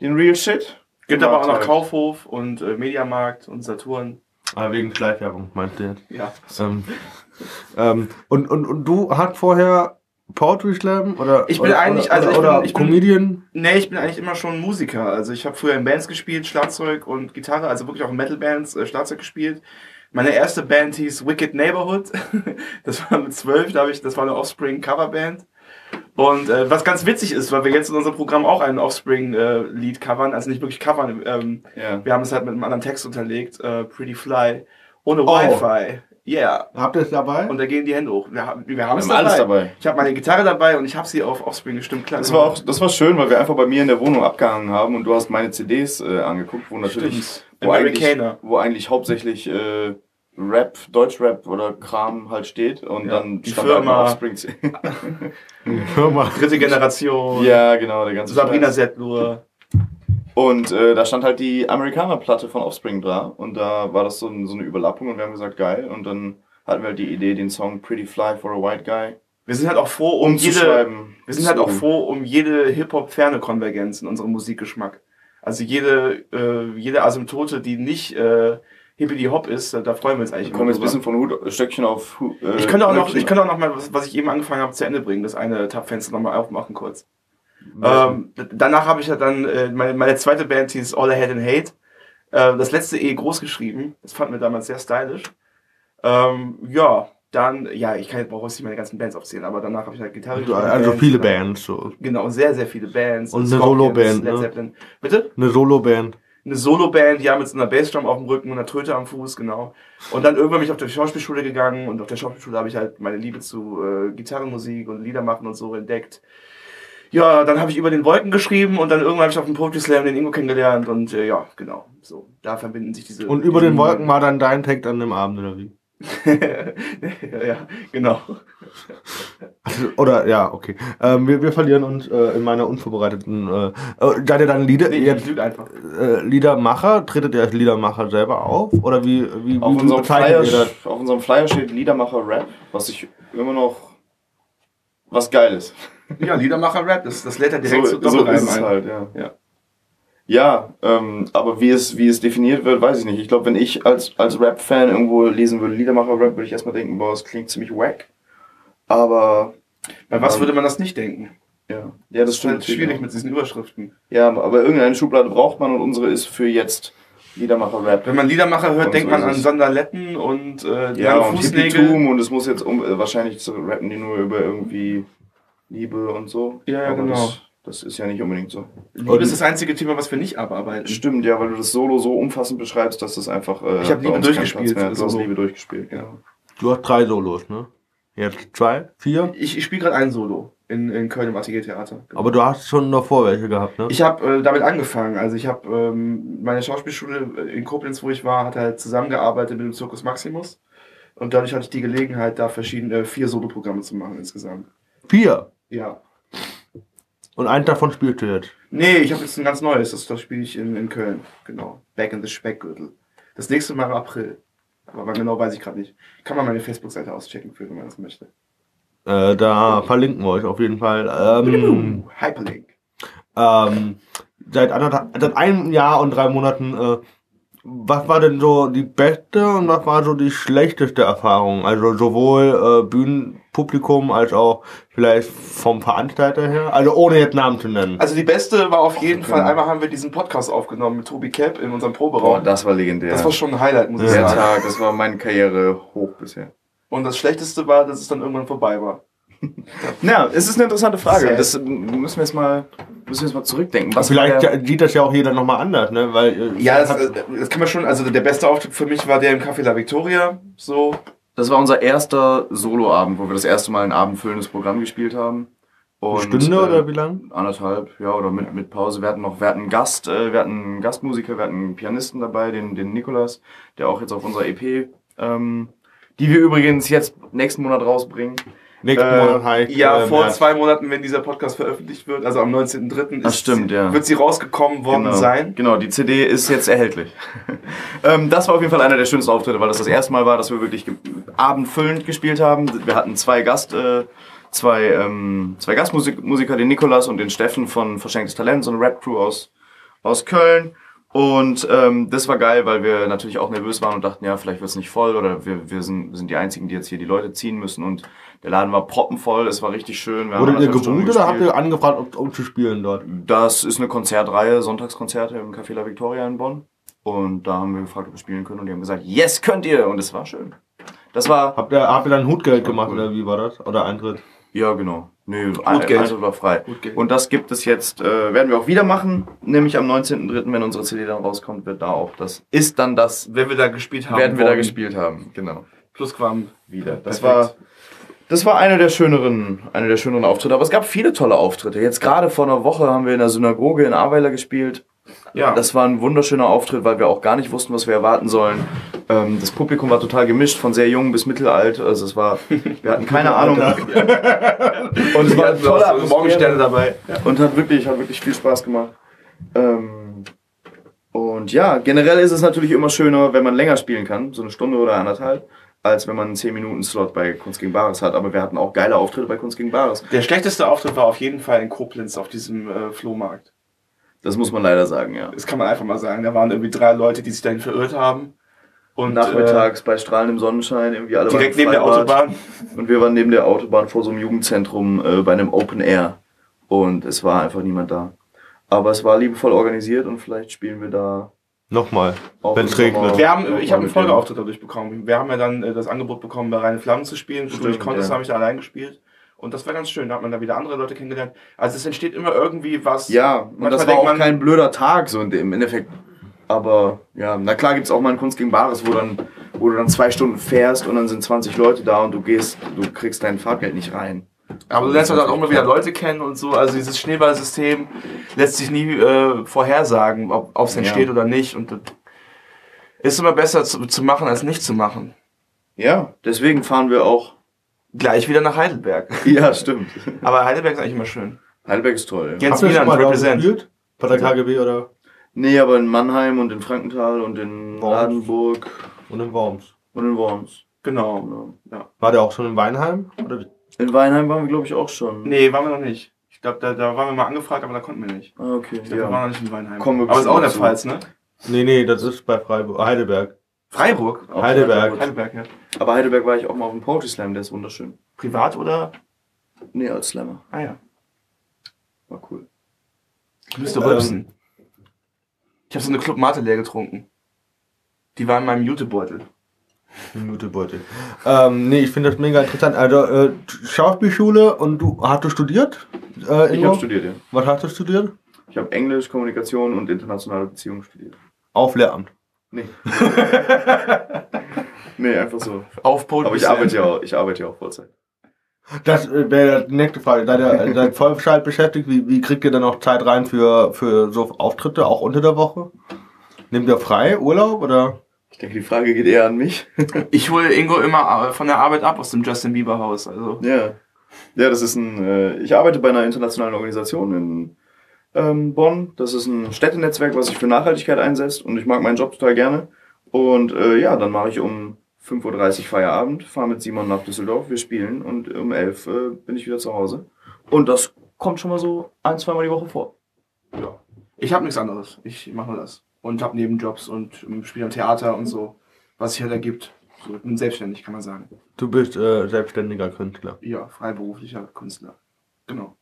den Real Shit. Gibt aber auch noch. Kaufhof und äh, Mediamarkt und Saturn. Ah, wegen Schleifwerbung, du jetzt? Ja. Ähm, ähm, und, und, und du hast vorher Poetry Slam oder Ich bin oder, eigentlich- also ich oder bin- ich bin- Comedian? Nee, ich bin eigentlich immer schon Musiker. Also ich habe früher in Bands gespielt, Schlagzeug und Gitarre, also wirklich auch in Metal-Bands äh, Schlagzeug gespielt. Meine erste Band hieß Wicked Neighborhood. (laughs) Das war mit zwölf, da habe ich, das war eine Offspring-Coverband. Und äh, was ganz witzig ist, weil wir jetzt in unserem Programm auch ein Offspring-Lied covern, also nicht wirklich covern, ähm, Ja. wir haben es halt mit einem anderen Text unterlegt, äh, Pretty Fly, ohne Oh. Wi-Fi. Yeah. Habt ihr es dabei? Und da gehen die Hände hoch. Wir haben, wir haben es Wir haben alles dabei. Ich habe meine Gitarre dabei und ich habe sie auf Offspring gestimmt. Klar, Das war auch, das war schön, weil wir einfach bei mir in der Wohnung abgehangen haben und du hast meine CDs äh, angeguckt, wo natürlich, Stimmt. wo eigentlich, wo eigentlich hauptsächlich äh, Rap, Deutschrap oder Kram halt steht und Ja, dann die stand Firma. da Offspring. Hör (laughs) mal. Dritte Generation. ja, genau, der ganze Sabrina. Settlur. Und äh, da stand halt die Amerikaner-Platte von Offspring da und da war das so, ein, so eine Überlappung und wir haben gesagt, geil. Und dann hatten wir halt die Idee, den Song Pretty Fly for a White Guy Wir sind halt auch froh um jede, wir sind halt auch froh um jede Hip-Hop-ferne Konvergenz in unserem Musikgeschmack. Also jede, äh, jede Asymptote, die nicht äh, Hippity-Hop ist, da, da freuen wir uns eigentlich Wir kommen jetzt ein bisschen von Hut, Stöckchen auf Hu- äh, Ich könnte auch noch, ich könnte auch noch mal, was, was ich eben angefangen habe, zu Ende bringen, das eine Tab-Fenster nochmal aufmachen kurz. Ähm, danach habe ich ja dann, äh, meine, meine zweite Band hieß All I Had in Hate. Äh, das letzte E groß geschrieben. Das fanden wir damals sehr stylisch. Ähm, ja, dann, ja, ich kann jetzt brauche ich nicht meine ganzen Bands aufzählen, aber danach habe ich halt Gitarre gespielt, also viele genau. Bands. So. Genau, sehr, sehr viele Bands. Und eine Scorpions, Soloband, ne? Bitte? Eine Solo-Band. Eine Soloband, ja, mit so einer Bassdrum auf dem Rücken und einer Tröte am Fuß, genau. Und dann irgendwann bin ich auf die Schauspielschule gegangen und auf der Schauspielschule habe ich halt meine Liebe zu äh, Gitarrenmusik und Liedermachen und so entdeckt. Ja, dann habe ich über den Wolken geschrieben und dann irgendwann habe ich auf dem Poetry Slam den Ingo kennengelernt und äh, ja, genau. So, da verbinden sich diese. Und über den Wolken war dann dein Tag an dem Abend, oder wie? Ja, genau. Also, Oder, ja, okay. Ähm, wir, wir verlieren uns äh, in meiner unvorbereiteten. Äh, äh, seid ihr dann Lieder, Nee, einfach. äh, Liedermacher? Tretet ihr als Liedermacher selber auf? Oder wie, wie, Auf wie unserem, Flyer, ihr auf unserem Flyer steht Liedermacher Rap, was ich immer noch was Geiles. Ja, Liedermacher-Rap, das, das lädt er direkt so, zu so ist es ein. halt, ja. Ja. Ja, ähm, aber wie es, wie es definiert wird, weiß ich nicht. Ich glaube, wenn ich als, als Rap-Fan irgendwo lesen würde, Liedermacher-Rap, würde ich erstmal denken, boah, das klingt ziemlich wack. Aber, Bei was Ähm, würde man das nicht denken? ja. Ja, das Das ist stimmt. halt schwierig mit diesen Überschriften. Ja, aber irgendeine Schublade braucht man und unsere ist für jetzt Liedermacher-Rap. Wenn man Liedermacher hört, Und denkt so man an es. Sonderletten und äh, Ja, und Fußnägel. Und es muss jetzt um, äh, wahrscheinlich zu rappen die nur über irgendwie Liebe und so. Ja, ja, genau. Das, das ist ja nicht unbedingt so. Liebe ist das einzige Thema, was wir nicht abarbeiten. Stimmt, ja, weil du das Solo so umfassend beschreibst, dass das einfach. Äh, Ich hab bei Liebe durchgespielt. Du hast Solo. Liebe durchgespielt, genau. Du hast drei Solos, ne? Jetzt zwei, vier. Ich, ich spiele gerade ein Solo in, in Köln im Atelier Theater. Aber du hast schon davor welche gehabt, ne? Ich habe äh, damit angefangen. Also ich habe ähm, meine Schauspielschule in Koblenz, wo ich war, hat halt zusammengearbeitet mit dem Circus Maximus. Und dadurch hatte ich die Gelegenheit, da verschiedene vier Soloprogramme zu machen insgesamt. Vier. Ja. Und eins davon spielst du jetzt. Nee, ich habe jetzt ein ganz neues. Das, das spiele ich in, in Köln. Genau. Back in the Speckgürtel. Das nächste Mal im April. Aber wann genau weiß ich gerade nicht. Kann man meine Facebook-Seite auschecken, für, wenn man das möchte. Äh, da verlinken wir euch auf jeden Fall. Ähm, Hyperlink. ähm, seit, seit einem Jahr und drei Monaten, äh, was war denn so die beste und was war so die schlechteste Erfahrung? Also sowohl äh, Bühnenpublikum als auch vielleicht vom Veranstalter her? Also ohne jetzt Namen zu nennen. Also die beste war auf jeden Fall, einmal haben wir diesen Podcast aufgenommen mit Tobi Cap in unserem Boah, Proberaum. das war legendär. Das war schon ein Highlight, muss ich der sagen. Tag, das war meine Karriere hoch bisher. Und das Schlechteste war, dass es dann irgendwann vorbei war. (laughs) Ja, es ist eine interessante Frage. Das müssen wir jetzt mal, müssen wir jetzt mal zurückdenken. Was vielleicht der, sieht das ja auch jeder nochmal anders, ne? Weil, äh, Ja, das, hat- äh, das kann man schon, also der beste Auftritt für mich war der im Café La Victoria. So, das war unser erster Soloabend, wo wir das erste Mal ein abendfüllendes Programm gespielt haben. eine Und, Stunde äh, oder wie lang? Anderthalb, ja, oder mit, mit Pause. Wir hatten noch, wir hatten einen Gast, äh, wir hatten einen Gastmusiker, wir hatten einen Pianisten dabei, den, den Nikolas, der auch jetzt auf unserer EP, ähm, die wir übrigens jetzt nächsten Monat rausbringen. Nächsten äh, heißt. ja, äh, vor zwei Monaten, wenn dieser Podcast veröffentlicht wird, also am 19.3. Das ist stimmt, ja. wird sie rausgekommen worden genau, sein. Genau, die CD ist jetzt erhältlich. (laughs) ähm, das war auf jeden Fall einer der schönsten Auftritte, weil das das erste Mal war, dass wir wirklich ge- abendfüllend gespielt haben. Wir hatten zwei Gast, äh, zwei, ähm, zwei Gastmusiker, den Nikolas und den Steffen von Verschenktes Talent, so eine Rap-Crew aus, aus Köln. Und ähm, das war geil, weil wir natürlich auch nervös waren und dachten, ja, vielleicht wird's nicht voll oder wir, wir, sind, wir sind die Einzigen, die jetzt hier die Leute ziehen müssen. Und der Laden war proppenvoll, es war richtig schön. Wir Wurdet ihr gebucht oder habt ihr angefragt, um, um zu spielen dort? Das ist eine Konzertreihe, Sonntagskonzerte im Café La Victoria in Bonn. Und da haben wir gefragt, ob wir spielen können. Und die haben gesagt, yes, könnt ihr. Und es war schön. Das war, Habt ihr, habt ihr dann Hutgeld gemacht oder wie war das? Oder Eintritt? ja genau. Nee, Geld. Eintritt war frei. Gut Geld. Und das gibt es jetzt, äh, werden wir auch wieder machen. Nämlich am 19.03., wenn unsere CD dann rauskommt, wird da auch das, ist dann das, Wenn wir da gespielt haben. werden wir da gespielt haben. Genau. Plusquam wieder. Das Perfekt. war, das war eine der schöneren, eine der schöneren Auftritte. Aber es gab viele tolle Auftritte. Jetzt gerade vor einer Woche haben wir in der Synagoge in Ahrweiler gespielt. Ja. Das war ein wunderschöner Auftritt, weil wir auch gar nicht wussten, was wir erwarten sollen. Ähm, das Publikum war total gemischt, von sehr jung bis mittelalt. Also es war, wir hatten keine (laughs) Ahnung. Und es war eine tolle tolle Morgensterne dabei. und hat wirklich, hat wirklich viel Spaß gemacht. Ähm, und ja, generell ist es natürlich immer schöner, wenn man länger spielen kann, so eine Stunde oder anderthalb, als wenn man einen 10-Minuten-Slot bei Kunst gegen Bares hat. Aber wir hatten auch geile Auftritte bei Kunst gegen Bares. Der schlechteste Auftritt war auf jeden Fall in Koblenz auf diesem äh, Flohmarkt. Das muss man leider sagen, ja. Das kann man einfach mal sagen. Da waren irgendwie drei Leute, die sich dahin verirrt haben. Und Nachmittags bei strahlendem Sonnenschein irgendwie alle Äh, direkt neben der. Autobahn. Und wir waren neben der Autobahn vor so einem Jugendzentrum äh, bei einem Open Air. Und es war einfach niemand da. Aber es war liebevoll organisiert und vielleicht spielen wir da Nochmal, wenn es regnet. Wir haben, ich habe einen Folgeauftritt dadurch bekommen. Wir haben ja dann äh, das Angebot bekommen, bei Reine Flammen zu spielen. Stimmt, konnte, das ja. habe ich da allein gespielt. Und das war ganz schön. Da hat man da wieder andere Leute kennengelernt. Also es entsteht immer irgendwie was. Ja, und Manchmal das war auch man- kein blöder Tag so in dem im Endeffekt. Aber ja, na klar gibt's auch mal ein Kunst gegen Bares, wo, dann, wo du dann zwei Stunden fährst und dann sind 20 Leute da und du gehst, du kriegst dein Fahrgeld nicht rein. Aber du lernst halt auch immer wieder Leute kennen und so. Also dieses Schneeballsystem lässt sich nie äh, vorhersagen, ob es entsteht Ja. oder nicht. Und das ist immer besser zu, zu machen, als nicht zu machen. Ja, deswegen fahren wir auch. Gleich wieder nach Heidelberg. (laughs) Ja, stimmt. Aber Heidelberg ist eigentlich immer schön. Heidelberg ist toll. Ja. Jens Wieland mal represent. gespielt? Bei der KGB oder? Nee, aber in Mannheim und in Frankenthal und in Worms. Ladenburg Und in Worms. und in Worms. Genau. Genau. Ja. War der auch schon in Weinheim? Oder wie? In Weinheim waren wir, glaube ich, auch schon. Nee, waren wir noch nicht. Ich glaube, da, da waren wir mal angefragt, aber da konnten wir nicht. Ah, okay. Ich glaube, wir waren Ja. noch nicht in Weinheim. Kommen wir aber ist auch in der Pfalz, ne? Nee, nee, das ist bei Freiburg. Heidelberg. Freiburg? Auch Heidelberg. Heidelberg, ja. Aber Heidelberg war ich auch mal auf dem Poetry Slam, der ist wunderschön. Privat oder? Nee, als Slammer. Ah ja. War cool. Ich müsste Ähm. rülpsen. Ich habe so eine Club Mate leer getrunken. Die war in meinem Jutebeutel. Minutebeutel. Ähm, nee, ich finde das mega interessant. Also, äh, Schauspielschule und du, hast du studiert? Äh, Ich habe studiert, ja. Was hast du studiert? Ich habe Englisch, Kommunikation und internationale Beziehungen studiert. Auf Lehramt. Nee. (laughs) nee, einfach so. Auf Pole Aber ich arbeite ja auch, ich arbeite ja auch Vollzeit. Das äh, wäre die nächste Frage. Seid ihr, seid Vollzeit beschäftigt? Wie, wie kriegt ihr dann noch Zeit rein für, für so Auftritte, auch unter der Woche? Nehmt ihr frei, Urlaub oder? Ich denke, die Frage geht eher an mich. (laughs) Ich hole Ingo immer äh, von der Arbeit ab aus dem Justin Bieber Haus. Also. Ja. Ja, das ist ein, äh, ich arbeite bei einer internationalen Organisation in ähm, Bonn. Das ist ein Städtenetzwerk, was sich für Nachhaltigkeit einsetzt und ich mag meinen Job total gerne. Und äh, ja, dann mache ich um 5.30 Uhr Feierabend, fahre mit Simon nach Düsseldorf, wir spielen und um 11 Uhr äh, bin ich wieder zu Hause. Und das kommt schon mal so ein, zweimal die Woche vor. Ja. Ich habe nichts anderes. Ich mache nur das. Und habe Nebenjobs und ähm, spiele am Theater und so, was sich halt ergibt. So, bin selbstständig, kann man sagen. Du bist äh, selbstständiger Künstler. Ja, freiberuflicher Künstler. Genau.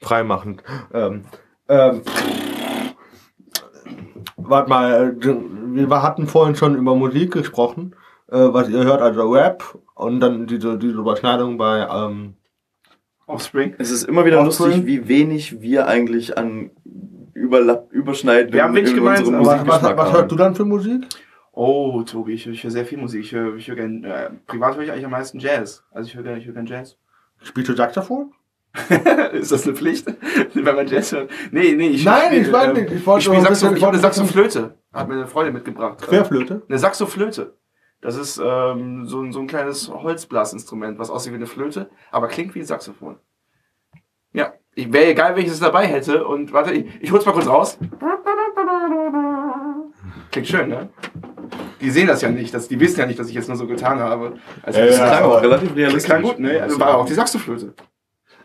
Freimachend. Ähm, ähm, warte mal, äh, wir hatten vorhin schon über Musik gesprochen, äh, was ihr hört, also Rap und dann diese, diese Überschneidung bei ähm, Offspring. Es ist immer wieder Offspring. lustig, wie wenig wir eigentlich an Überlapp, Überschneiden Wir haben wenig in gemeinsam, unserem was, was, was hörst du dann für Musik? Oh, Tobi, ich, ich höre sehr viel Musik. Ich höre, ich höre gern, äh, privat höre ich eigentlich am meisten Jazz. Also ich höre gerne, ich höre gern Jazz. Spielst du Saxophon? (laughs) ist das eine Pflicht? (laughs) Wenn man Jazz hört? Nee, nee, ich Nein, spiel, ich weiß ähm, nicht. Ich wollte Ich spiele nur Saxo, wissen- ich habe eine Saxoflöte. Hat mir eine Freundin mitgebracht. Querflöte? Eine Saxoflöte. Das ist ähm, so, ein- so ein kleines Holzblasinstrument, was aussieht wie eine Flöte, aber klingt wie ein Saxophon. Ja, wäre egal, welches es dabei hätte. Und warte, ich, ich hol's mal kurz raus. Klingt schön, ne? Die sehen das ja nicht, das, die wissen ja nicht, dass ich jetzt nur so getan habe. Also das ja, Klang auch relativ das realistisch. klang gut, ne? Also war auch die Saxoflöte.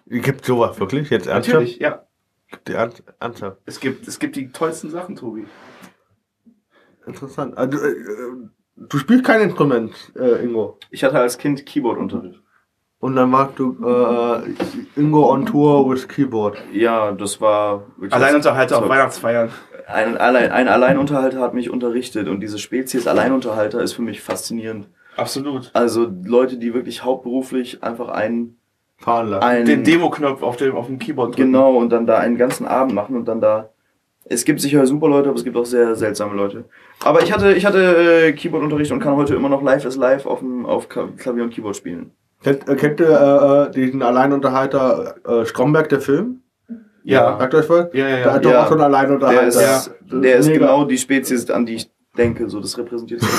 Gibt sowas wirklich? Jetzt ernsthaft? Natürlich, ja. Gibt die Ernst- ernsthaft? Es gibt, es gibt die tollsten Sachen, Tobi. Interessant. Also, äh, äh, du spielst kein Instrument, äh, Ingo. Ich hatte als Kind Keyboardunterricht. Und dann machst du äh, Ingo on Tour with Keyboard. Ja, das war wirklich Alleinunterhalter auf Weihnachtsfeiern. Ein, Allein, ein Alleinunterhalter hat mich unterrichtet und diese Spezies Alleinunterhalter ist für mich faszinierend. Absolut. Also Leute, die wirklich hauptberuflich einfach einen, Fahren lassen. einen Den Demo-Knopf auf dem, auf dem Keyboard drücken. genau und dann da einen ganzen Abend machen und dann da. Es gibt sicher super Leute, aber es gibt auch sehr seltsame Leute. Aber ich hatte, ich hatte äh, Keyboardunterricht und kann heute immer noch Live is Live auf, dem, auf Klavier und Keyboard spielen. Kennt, äh, kennt ihr äh, äh, diesen Alleinunterhalter äh, Stromberg, der Film? Ja. Sagt euch was? Ja, ja, Der ja. hat doch Ja. auch so einen Alleinunterhalter. Der ist, Das der ist mega. genau die Spezies, an die ich denke. So, das repräsentiert es.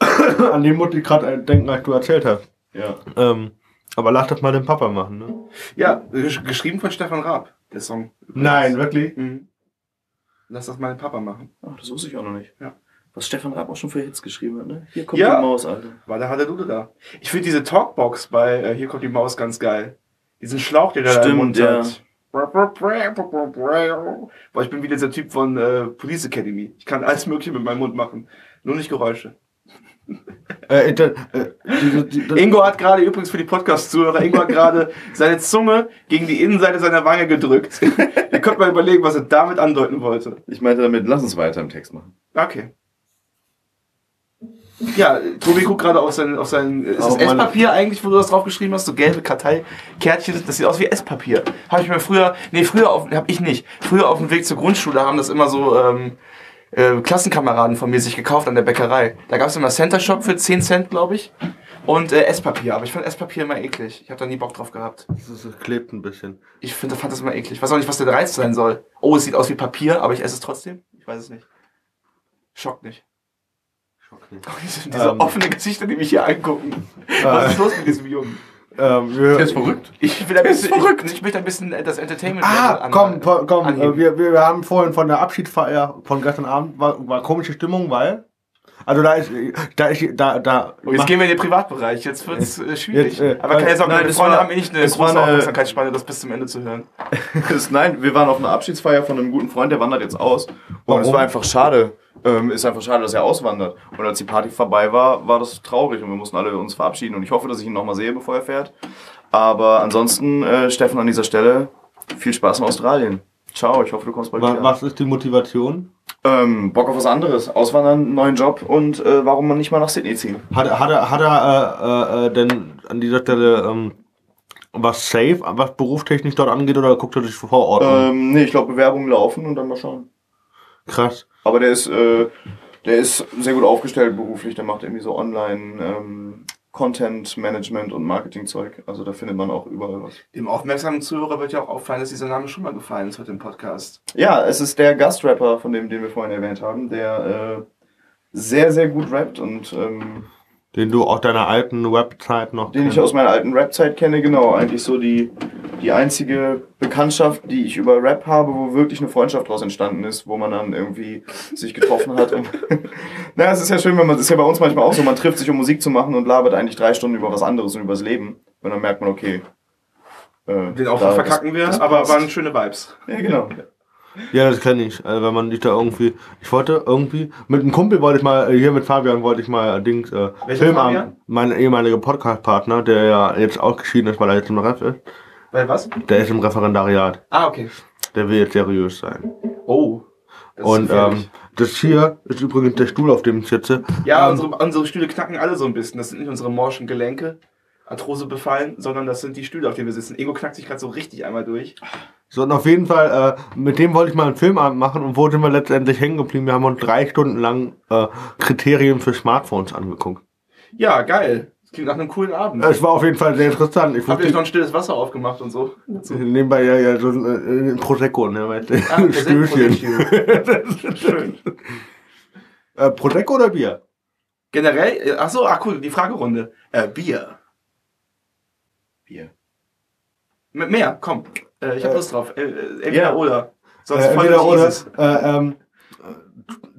(laughs) An den ich gerade denken, als du erzählt hast. ja. Ähm, aber lass das mal den Papa machen, ne? Ja, gesch- geschrieben von Stefan Raab, der Song. Nein, wirklich? Mhm. Lass das mal den Papa machen. Ach, das wusste ich auch noch nicht. Ja. Was Stefan Raab auch schon für Hits geschrieben hat, ne? Hier kommt Ja. die Maus, Alter. War der hat der Dude da. Ich finde diese Talkbox bei äh, Hier kommt die Maus ganz geil. Diesen Schlauch, den er da im Stimmt, Mund ja. hat. Boah, ich bin wie dieser Typ von äh, Police Academy. Ich kann alles Mögliche mit meinem Mund machen. Nur nicht Geräusche. Äh, inter, äh, diese, die, das- Ingo hat gerade übrigens für die Podcast-Zuhörer, Ingo hat gerade seine Zunge gegen die Innenseite seiner Wange gedrückt. (laughs) Ihr könnt mal überlegen, was er damit andeuten wollte. Ich meinte damit, lass uns weiter im Text machen. Okay. Ja, Tobi guckt gerade auf sein, auf sein ist das Esspapier eigentlich, wo du das draufgeschrieben hast, so gelbe Karteikärtchen, das sieht aus wie Esspapier. Habe ich mir früher, nee, früher auf, hab ich nicht. Früher auf dem Weg zur Grundschule haben das immer so ähm, äh, Klassenkameraden von mir sich gekauft an der Bäckerei. Da gab es immer Center Shop für 10 Cent, glaube ich. Und äh, Esspapier, aber ich fand Esspapier immer eklig. Ich habe da nie Bock drauf gehabt. das, das klebt ein bisschen. Ich find, fand das immer eklig. Ich weiß auch nicht, was der Reiz sein soll. Oh, es sieht aus wie Papier, aber ich esse es trotzdem. Ich weiß es nicht. Schockt nicht. Oh, (laughs) diese diese Ähm. offenen Gesichter, die mich hier angucken. Was ist los mit diesem Jungen? Ähm, wir, Der ist verrückt. Ich will ein (laughs) ist bisschen, verrückt. ich, ich möchte ein bisschen äh, das Entertainment Ah, an- komm, komm, anheben. Äh, wir, wir, wir haben vorhin von der Abschiedsfeier von gestern Abend, war, war komische Stimmung, weil Also da ist, da ist, da, da. Oh, jetzt gehen wir in den Privatbereich, jetzt wird's äh, schwierig. Jetzt, äh, Aber keine Sorge, nein, meine Freunde war- haben eh nicht eine es große war eine- Aufmerksamkeitsspanne, das bis zum Ende zu hören. (laughs) Es- Nein, wir waren auf einer Abschiedsfeier von einem guten Freund, der wandert jetzt aus. Und Warum? es war einfach schade. Ähm, ist einfach schade, dass er auswandert. Und als die Party vorbei war, war das traurig und wir mussten alle uns verabschieden. Und ich hoffe, dass ich ihn nochmal sehe, bevor er fährt. Aber ansonsten, äh, Steffen, an dieser Stelle, viel Spaß in Australien. Ciao, ich hoffe, du kommst bald wieder. Was ist die Motivation? Ähm, Bock auf was anderes. Auswandern, neuen Job und äh, warum man nicht mal nach Sydney ziehen. Hat, er- hat er, hat er äh, äh, äh, denn an dieser Stelle ähm, was safe, was berufstechnisch dort angeht, oder guckt er sich vor Ort an? Ähm, nee, ich glaube, Bewerbungen laufen und dann mal schauen. Krass. Aber der ist, äh, der ist sehr gut aufgestellt beruflich. Der macht irgendwie so online ähm, Content Management und Marketing Zeug. Also da findet man auch überall was. Dem aufmerksamen Zuhörer wird ja auch auffallen, dass dieser Name schon mal gefallen ist heute im Podcast. Ja, es ist der Gastrapper, von dem, den wir vorhin erwähnt haben, der äh, sehr, sehr gut rappt und ähm, Den du aus deiner alten Website noch den ich aus meiner alten Rap-Zeit kenne. Genau, eigentlich so die, die einzige Bekanntschaft, die ich über Rap habe, wo wirklich eine Freundschaft daraus entstanden ist, wo man dann irgendwie sich getroffen hat. Und (laughs) naja, es ist ja schön, wenn man, das ist ja bei uns manchmal auch so, man trifft sich, um Musik zu machen und labert eigentlich drei Stunden über was anderes und übers Leben. Und dann merkt man, okay. Äh, Den auch da- verkacken wir, das aber waren schöne Vibes. Ja, genau. Ja, das kenne ich. Also wenn man sich da irgendwie. Ich wollte irgendwie. Mit einem Kumpel wollte ich mal, äh, hier mit Fabian wollte ich mal äh, Dings, äh, Welcher Film Fabian? an. Mein ehemaliger Podcast-Partner, der ja jetzt ausgeschieden ist, weil er jetzt im Ref ist. Weil was? Der ist im Referendariat. Ah, okay. Der will jetzt seriös sein. Oh. Das Und ähm, das hier ist übrigens der Stuhl, auf dem ich sitze. Ja, ähm, unsere, unsere Stühle knacken alle so ein bisschen. Das sind nicht unsere morschen Gelenke, Arthrose befallen, sondern das sind die Stühle, auf denen wir sitzen. Ego knackt sich gerade so richtig einmal durch. So, und auf jeden Fall, äh, mit dem wollte ich mal einen Filmabend machen und wo sind wir letztendlich hängen geblieben? Wir haben uns drei Stunden lang äh, Kriterien für Smartphones angeguckt. Ja, geil. Das klingt nach einem coolen Abend. Es war auf jeden Fall sehr interessant. Ich Habt ihr euch noch ein stilles Wasser aufgemacht und so? (laughs) nebenbei ja, ja so ein, äh, ein Prosecco, ne, weißt du? Ah, (laughs) Stößchen. (laughs) Schön. Äh, Prosecco oder Bier? Generell, äh, ach so, ach cool, die Fragerunde. Äh, Bier. Bier. Mit mehr, komm. Äh, ich hab Äh, Lust drauf. Äh, äh, entweder ja. oder. Sonst Äh, entweder oder, äh, ähm,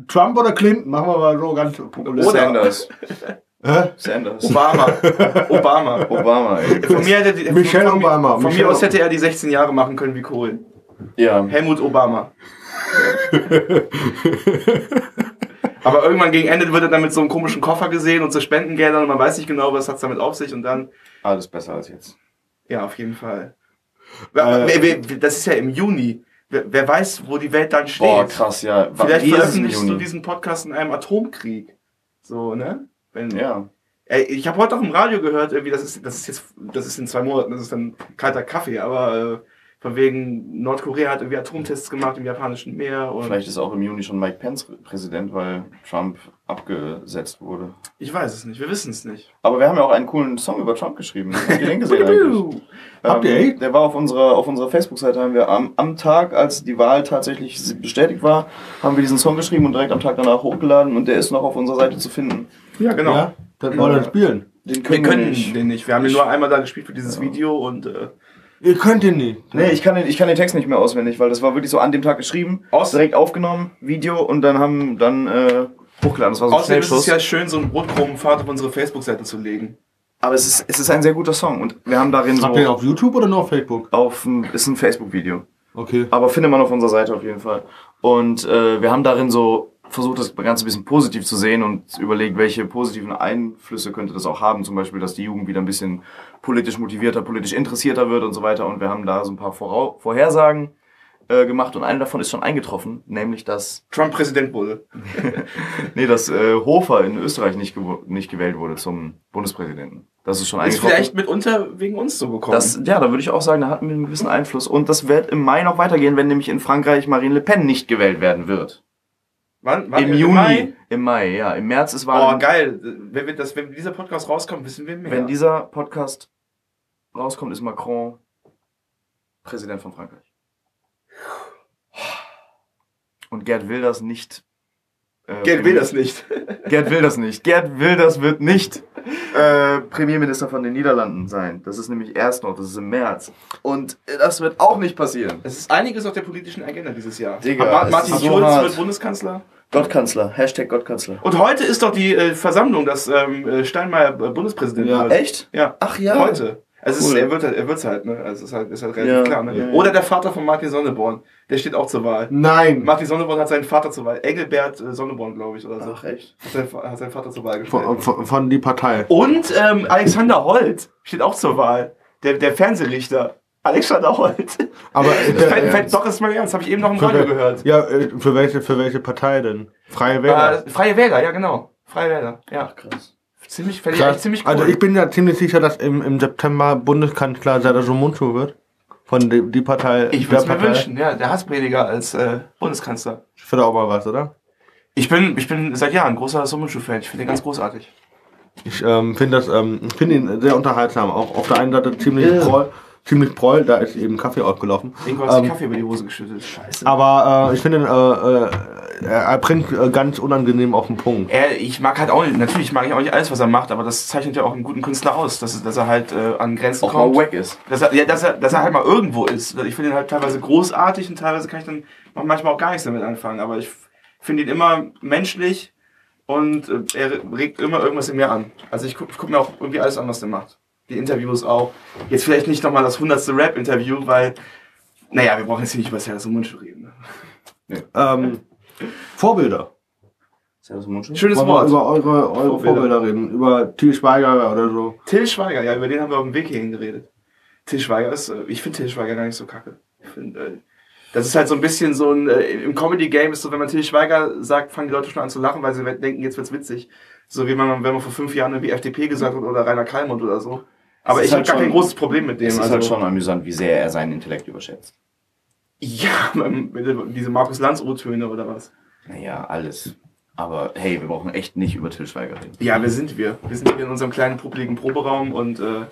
Trump oder Clinton? Machen wir mal so ganz populär. Oder- Sanders. (laughs) Hä? Sanders. Obama. (laughs) Obama. Obama, ey. Von mir, hätte die, Michelle von, Obama, Von Michelle mir aus hätte er die 16 Jahre machen können wie Kohl. Ja. Helmut Obama. (laughs) Aber irgendwann gegen Ende wird er dann mit so einem komischen Koffer gesehen und so Spendengeldern und man weiß nicht genau, was hat's damit auf sich und dann, Alles besser als jetzt. ja, auf jeden Fall. Äh, das ist ja im Juni. Wer, wer weiß, wo die Welt dann steht. Boah, krass, ja. Vielleicht veröffentlichst du diesen Podcast in einem Atomkrieg. So, ne? Wenn, Ja. Ey, ich habe heute auch im Radio gehört, irgendwie, das ist, das ist jetzt, das ist in zwei Monaten, das ist dann kalter Kaffee, aber äh, von wegen Nordkorea hat irgendwie Atomtests gemacht im japanischen Meer und Vielleicht ist auch im Juni schon Mike Pence Präsident, weil Trump abgesetzt wurde. ich weiß es nicht, wir wissen es nicht. Aber wir haben ja auch einen coolen Song über Trump geschrieben. Habt ihr den gesehen eigentlich? Habt ihr Ähm? Der war auf unserer, auf unserer Facebook-Seite, haben wir am, am Tag, als die Wahl tatsächlich bestätigt war, haben wir diesen Song geschrieben und direkt am Tag danach hochgeladen und der ist noch auf unserer Seite zu finden. Ja, genau. Ja, das wollen wir spielen. Den Wir können nicht. den nicht. Wir haben den nur einmal da gespielt für dieses Video und äh, Ihr könnt ihn nicht. Nee, ich kann, den, ich kann den Text nicht mehr auswendig, weil das war wirklich so an dem Tag geschrieben, Aus- direkt aufgenommen, Video und dann haben dann äh, hochgeladen. Das war so ein außerdem ist es ja schön, so einen Brotkrumenpfad auf unsere Facebook-Seite zu legen. Aber es ist, es ist ein sehr guter Song und wir haben darin so Habt ihr ihn auf YouTube oder nur auf Facebook? auf ist ein Facebook-Video. Okay. Aber findet man auf unserer Seite auf jeden Fall. Und äh, wir haben darin so versucht, das Ganze ein bisschen positiv zu sehen und überlegt, welche positiven Einflüsse könnte das auch haben. Zum Beispiel, dass die Jugend wieder ein bisschen politisch motivierter, politisch interessierter wird und so weiter. Und wir haben da so ein paar Vorau Vorhersagen äh, gemacht und eine davon ist schon eingetroffen, nämlich dass, Trump Präsident wurde. (laughs) nee, dass äh, Hofer in Österreich nicht, nicht gewählt wurde zum Bundespräsidenten. Das ist schon Ist eingetroffen. vielleicht mitunter wegen uns so gekommen. Das, ja, da würde ich auch sagen, da hatten wir einen gewissen Einfluss. Und das wird im Mai noch weitergehen, wenn nämlich in Frankreich Marine Le Pen nicht gewählt werden wird. wann, wann, Im Im Juni. Mai? Im Mai, ja. Im März ist Oh, Wahl. geil. Wenn, wir das, wenn dieser Podcast rauskommt, wissen wir mehr. Wenn dieser Podcast rauskommt, ist Macron Präsident von Frankreich. Und Gerd will das nicht. äh, Geld will das nicht. Gerd will das nicht. Gerd Wilders wird nicht äh, Premierminister von den Niederlanden sein. Das ist nämlich erst noch, das ist im März. Und das wird auch nicht passieren. Es ist einiges auf der politischen Agenda dieses Jahr. Digga, Ma es Martin so Schulz hart. wird Bundeskanzler. Gottkanzler, Hashtag Gottkanzler. Und heute ist doch die äh, Versammlung, dass ähm, äh, Steinmeier äh, Bundespräsident Ja. wird. Echt? Ja. Ach ja. Heute. Also es Cool. ist, er wird halt, er wird's halt, ne? Also es ist halt, ist halt relativ Ja, klar, ne? ja, ja. Oder der Vater von Martin Sonneborn. Der steht auch zur Wahl. Nein. Martin Sonneborn hat seinen Vater zur Wahl. Engelbert äh, Sonneborn, glaube ich, oder so. Ach, echt? Hat seinen, Fa- hat seinen Vater zur Wahl gestellt. Von, von, von die Partei. Und ähm, Alexander Holt steht auch zur Wahl. Der, der Fernsehrichter. Alexander Holt. Aber (laughs) äh, der, Fällt, äh, fällt, doch, ist mal ernst. Habe ich eben noch im für, Radio gehört. Ja, äh, für welche, für welche Partei denn? Freie Wähler. Äh, Freie Wähler, ja genau. Freie Wähler, ja. Krass. Ziemlich, fände ich Krass. echt ziemlich cool. Also ich bin ja ziemlich sicher, dass im, im September Bundeskanzler Serdar Somuncu wird. Von die, die Partei. ich würde es mir wünschen, ja. Der Hassprediger als äh, Bundeskanzler. Das wird auch mal was, oder? Ich bin, ich bin seit Jahren ein großer Summenschuh-Fan. Ich finde den ganz großartig. Ich ähm, finde das, ähm, ich finde ihn sehr unterhaltsam. Auch auf der einen Seite ziemlich proll, ziemlich proll, da ist eben Kaffee aufgelaufen. Irgendwo hast du Ähm, Kaffee über die Hose geschüttet. Scheiße. aber äh, ich finde, ihn, äh, äh, er, er bringt äh, ganz unangenehm auf den Punkt. Er, ich mag halt auch nicht, natürlich mag ich auch nicht alles, was er macht, aber das zeichnet ja auch einen guten Künstler aus, dass, dass er halt äh, an Grenzen Auch kommt. mal wack ist. Dass er, ja, dass, er, dass er halt mal irgendwo ist. Ich finde ihn halt teilweise großartig und teilweise kann ich dann auch manchmal auch gar nichts damit anfangen. Aber ich finde ihn immer menschlich und äh, er regt immer irgendwas in mir an. Also ich gucke guck mir auch irgendwie alles an, was der macht. Die Interviews auch. Jetzt vielleicht nicht nochmal das hundertste Rap-Interview, weil, naja, wir brauchen jetzt hier nicht über und Mundschuh reden. Ne? Ähm, Vorbilder. Das Mundschutz? Schönes Wollen wir Wort. über eure, eure Vorbilder. Vorbilder. reden. Über Til Schweiger oder so. Till Schweiger, ja, über den haben wir auf dem Weg hierhin geredet. Till Schweiger ist, äh, ich finde Till Schweiger gar nicht so kacke. Ich finde, äh, das ist halt so ein bisschen so ein, äh, im Comedy-Game ist so, wenn man Till Schweiger sagt, fangen die Leute schon an zu lachen, weil sie denken, jetzt wird's witzig. So wie man, wenn man vor fünf Jahren irgendwie FDP gesagt hat oder Rainer Kallmund oder so. Aber ich habe halt gar schon- kein großes Problem mit dem. Es ist also, halt schon amüsant, wie sehr er seinen Intellekt überschätzt. Ja, diese Markus Lanz O-Töne oder was. Naja, alles. Aber hey, wir brauchen echt nicht über Till Schweiger reden. Ja, wer sind wir? Wir sind hier in unserem kleinen, publiken Proberaum und äh,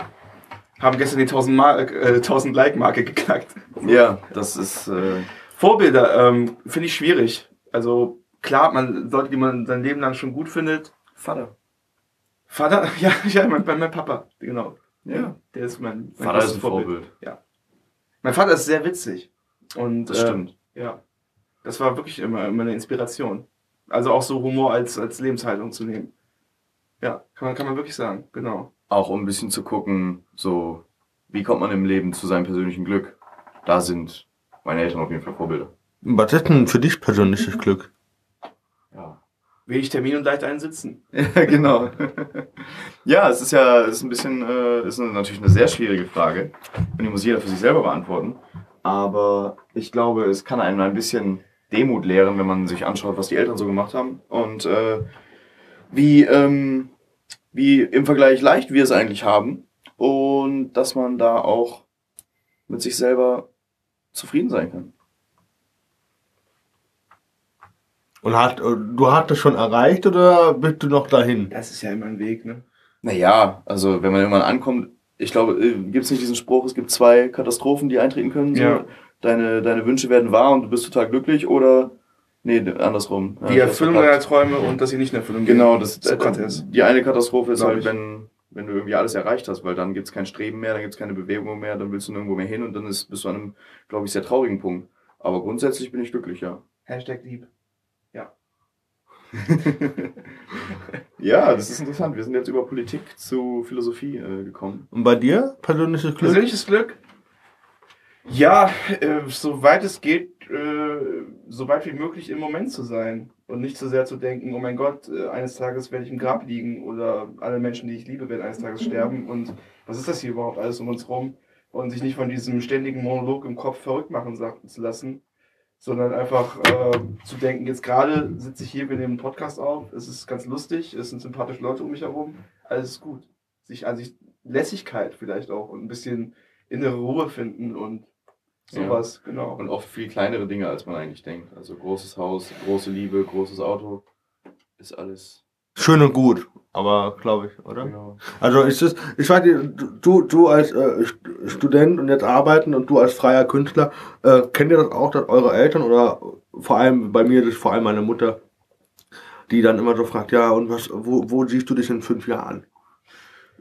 haben gestern die 1000, Mar äh, 1000 Like-Marke geknackt. Ja, das ist. Äh, Vorbilder ähm, finde ich schwierig. Also klar, man Leute, die man sein Leben lang schon gut findet. Vater. Vater, (laughs) ja, ja, mein, mein Papa, genau. Ja. Der ist mein, mein Vater ist ein Vorbild. Ja. Mein Vater ist sehr witzig. Und, Das äh, stimmt. Ja. Das war wirklich immer, immer eine Inspiration. Also auch so Humor als, als Lebenshaltung zu nehmen. Ja, kann man, kann man wirklich sagen, genau. Auch um ein bisschen zu gucken, so, wie kommt man im Leben zu seinem persönlichen Glück? Da sind meine Eltern auf jeden Fall Vorbilder. Was ist denn für dich persönliches Glück? Ja. Wenig Termin und leicht einsitzen. Ja, (laughs) genau. (laughs) ja, es ist ja es ist ein bisschen, äh, ist natürlich eine sehr schwierige Frage. Und die muss jeder für sich selber beantworten. Aber ich glaube, es kann einem ein bisschen Demut lehren, wenn man sich anschaut, was die Eltern so gemacht haben. Und äh, wie, ähm, wie im Vergleich leicht wir es eigentlich haben. Und dass man da auch mit sich selber zufrieden sein kann. Und hat, du hast das schon erreicht oder bist du noch dahin? Das ist ja immer ein Weg, ne? Naja, also wenn man irgendwann ankommt, ich glaube, gibt es nicht diesen Spruch, es gibt zwei Katastrophen, die eintreten können. So. Ja. Deine, deine Wünsche werden wahr und du bist total glücklich oder nee, andersrum. Ja, Die Erfüllung deiner Träume und dass sie nicht in Erfüllung gehen. Genau, das, Sokrates. die eine Katastrophe ist Glaub halt, ich. wenn, wenn du irgendwie alles erreicht hast, weil dann gibt's kein Streben mehr, dann gibt's keine Bewegung mehr, dann willst du nirgendwo mehr hin und dann ist, bist du an einem, glaube ich, sehr traurigen Punkt. Aber grundsätzlich bin ich glücklich, ja. Hashtag lieb. (laughs) Ja, das ist interessant. Wir sind jetzt über Politik zu Philosophie äh, gekommen. Und bei dir persönliches Glück? Persönliches Glück? Ja, äh, soweit es geht, äh, so weit wie möglich im Moment zu sein. Und nicht so sehr zu denken, oh mein Gott, äh, eines Tages werde ich im Grab liegen oder alle Menschen, die ich liebe, werden eines Tages sterben. Und was ist das hier überhaupt alles um uns rum? Und sich nicht von diesem ständigen Monolog im Kopf verrückt machen zu lassen, sondern einfach äh, zu denken, jetzt gerade sitze ich hier, wir nehmen einen Podcast auf, es ist ganz lustig, es sind sympathische Leute um mich herum, alles ist gut. Sich an sich Lässigkeit vielleicht auch und ein bisschen innere Ruhe finden und sowas, genau. Und oft viel kleinere Dinge, als man eigentlich denkt. Also großes Haus, große Liebe, großes Auto. Ist alles. Schön und gut, aber glaube ich, oder? Genau. Also ist es, ich weiß nicht, du, du als äh, St- Student und jetzt arbeiten und du als freier Künstler, äh, kennt ihr das auch, dass eure Eltern oder vor allem bei mir, das ist vor allem meine Mutter, die dann immer so fragt, ja, und was, wo, wo siehst du dich in fünf Jahren?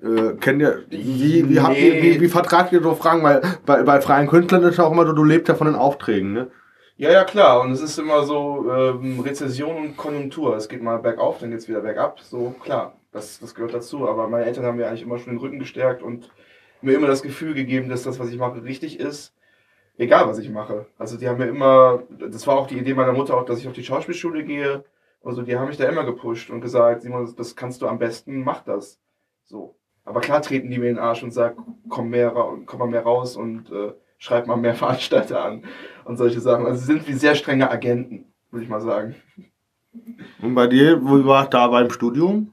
Äh, kennt ihr, wie, wie, habt ihr, Nee. wie, wie vertragt ihr so Fragen? Weil bei, bei freien Künstlern ist ja auch immer so, du lebst ja von den Aufträgen, ne? Ja, ja, klar. Und es ist immer so ähm, Rezession und Konjunktur. Es geht mal bergauf, dann geht es wieder bergab. So, klar, das, das gehört dazu. Aber meine Eltern haben mir eigentlich immer schon den Rücken gestärkt und mir immer das Gefühl gegeben, dass das, was ich mache, richtig ist. Egal, was ich mache. Also die haben mir immer, das war auch die Idee meiner Mutter auch, dass ich auf die Schauspielschule gehe. Also die haben mich da immer gepusht und gesagt, Simon, das kannst du am besten, mach das. So. Aber klar treten die mir in den Arsch und sagen, komm, mehr, komm mal mehr raus und äh, schreib mal mehr (laughs) Veranstalter an und solche Sachen. Also sie sind wie sehr strenge Agenten, würde ich mal sagen. Und bei dir, wo war da beim Studium?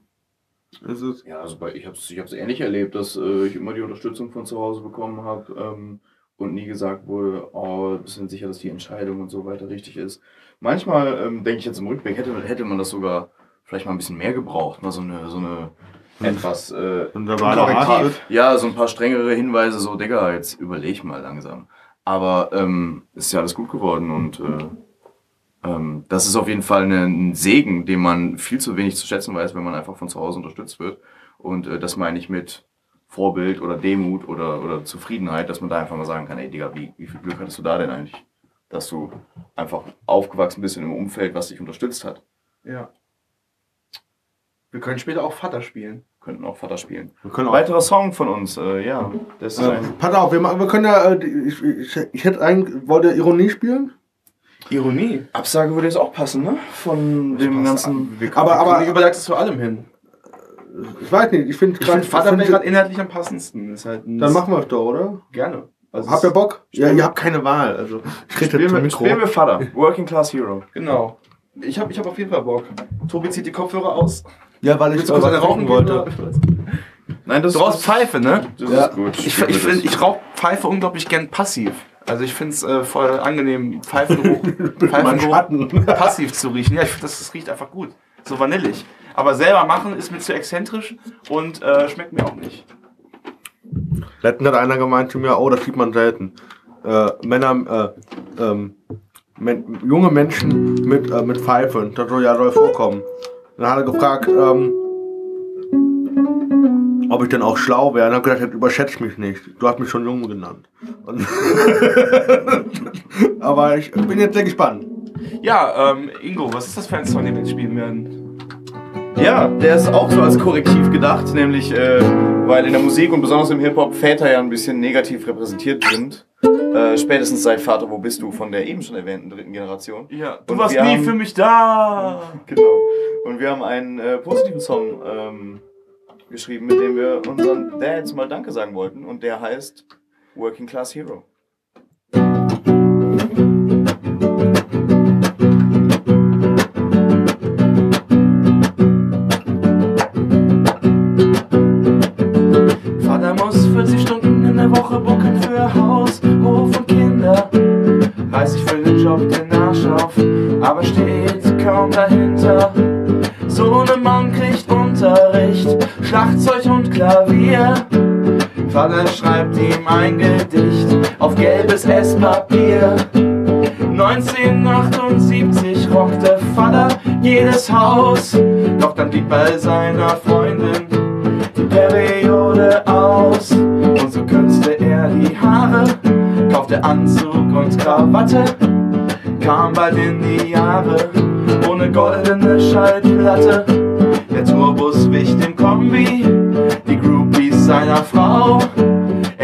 Es, Ja, also bei, ich habe es ich hab's ähnlich erlebt, dass äh, ich immer die Unterstützung von zu Hause bekommen habe ähm, und nie gesagt wurde, oh, bist du sicher, dass die Entscheidung und so weiter richtig ist. Manchmal ähm, denke ich jetzt im Rückblick, hätte, hätte man das sogar vielleicht mal ein bisschen mehr gebraucht, mal so eine, so eine etwas äh, und da war Korrektiv. Ja, so ein paar strengere Hinweise, so, Digga, jetzt überleg mal langsam. Aber ähm, ist ja alles gut geworden und äh, ähm, das ist auf jeden Fall ein Segen, den man viel zu wenig zu schätzen weiß, wenn man einfach von zu Hause unterstützt wird. Und äh, das meine ich mit Vorbild oder Demut oder, oder Zufriedenheit, dass man da einfach mal sagen kann, ey Digga, wie, wie viel Glück hattest du da denn eigentlich? Dass du einfach aufgewachsen bist in einem Umfeld, was dich unterstützt hat. Ja. Wir können später auch Vater spielen. Könnten auch Vater spielen. wir können auch. Weiterer Song von uns, äh, ja. Das ist Äh, ein pass auf, wir, machen- wir können ja, äh, ich, ich, ich hätte eigentlich, wollt ihr Ironie spielen? Ironie. Absage würde jetzt auch passen, ne? Von dem ganzen. Aber, Aber aber, überlegt es zu allem hin. ich weiß nicht, ich finde Ich finde Vater wäre find- gerade inhaltlich am passendsten. Ist halt Dann machen wir es doch, oder? gerne. Also Habt ihr Bock? Ja, ihr habt keine Wahl. Also, ich rede Spielen wir, Mikro. spielen wir Vater. (laughs) Working Class Hero. Genau. Ich habe ich hab auf jeden Fall Bock. Tobi zieht die Kopfhörer aus. Ja, weil ich kurz eine rauchen wollte? Nein, das Du rauchst Pfeife, ne? Das Ja. ist gut. Ich, ich, find, ich rauche Pfeife unglaublich gern passiv. Also ich finde es äh, voll angenehm, Pfeifengeruch, (laughs) Pfeifengeruch (laughs) passiv zu riechen. Ja, ich finde, das, das riecht einfach gut. So vanillig. Aber selber machen ist mir zu exzentrisch und äh, schmeckt mir auch nicht. Letztens hat einer gemeint zu mir, oh, das sieht man selten. Äh, Männer, äh, ähm, men junge Menschen mit, äh, mit Pfeife, das soll ja soll vorkommen. Dann hat er gefragt, ähm, ob ich denn auch schlau wäre. Dann hat er gesagt, überschätzt mich nicht. Du hast mich schon jung genannt. Und (laughs) Aber ich bin jetzt sehr gespannt. Ja, ähm, Ingo, was ist das für ein Song, den wir jetzt spielen werden? Ja, der ist auch so als Korrektiv gedacht, nämlich äh, weil in der Musik und besonders im Hip-Hop Väter ja ein bisschen negativ repräsentiert sind. Äh, spätestens seit Vater, wo bist du von der eben schon erwähnten dritten Generation. Ja, du Und warst nie haben- für mich da. (laughs) Genau. Und wir haben einen äh, positiven Song ähm, geschrieben, mit dem wir unseren Dads mal Danke sagen wollten. Und der heißt Working Class Hero. Vater muss 40 Stunden in der Woche bucken für Haus, Hof und Kinder. Reiß sich für den Job den Vater schreibt ihm ein Gedicht auf gelbes Esspapier. 1978 rockte Vater jedes Haus, doch dann blieb bei seiner Freundin die Periode aus. Und so kürzte er die Haare, kaufte Anzug und Krawatte, kam bald in die Jahre ohne goldene Schallplatte. Der Tourbus wich dem Kombi, die Groupies seiner Frau.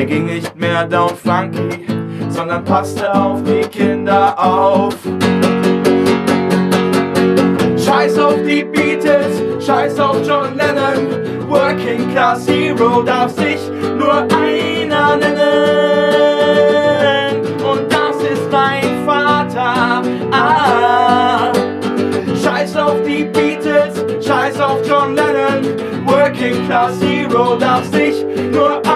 Er ging nicht mehr down funky, sondern passte auf die Kinder auf. Scheiß auf die Beatles, scheiß auf John Lennon. Working Class Hero darf sich nur einer nennen. Und das ist mein Vater. Ah. Scheiß auf die Beatles, scheiß auf John Lennon. Working Class Hero darf sich nur einer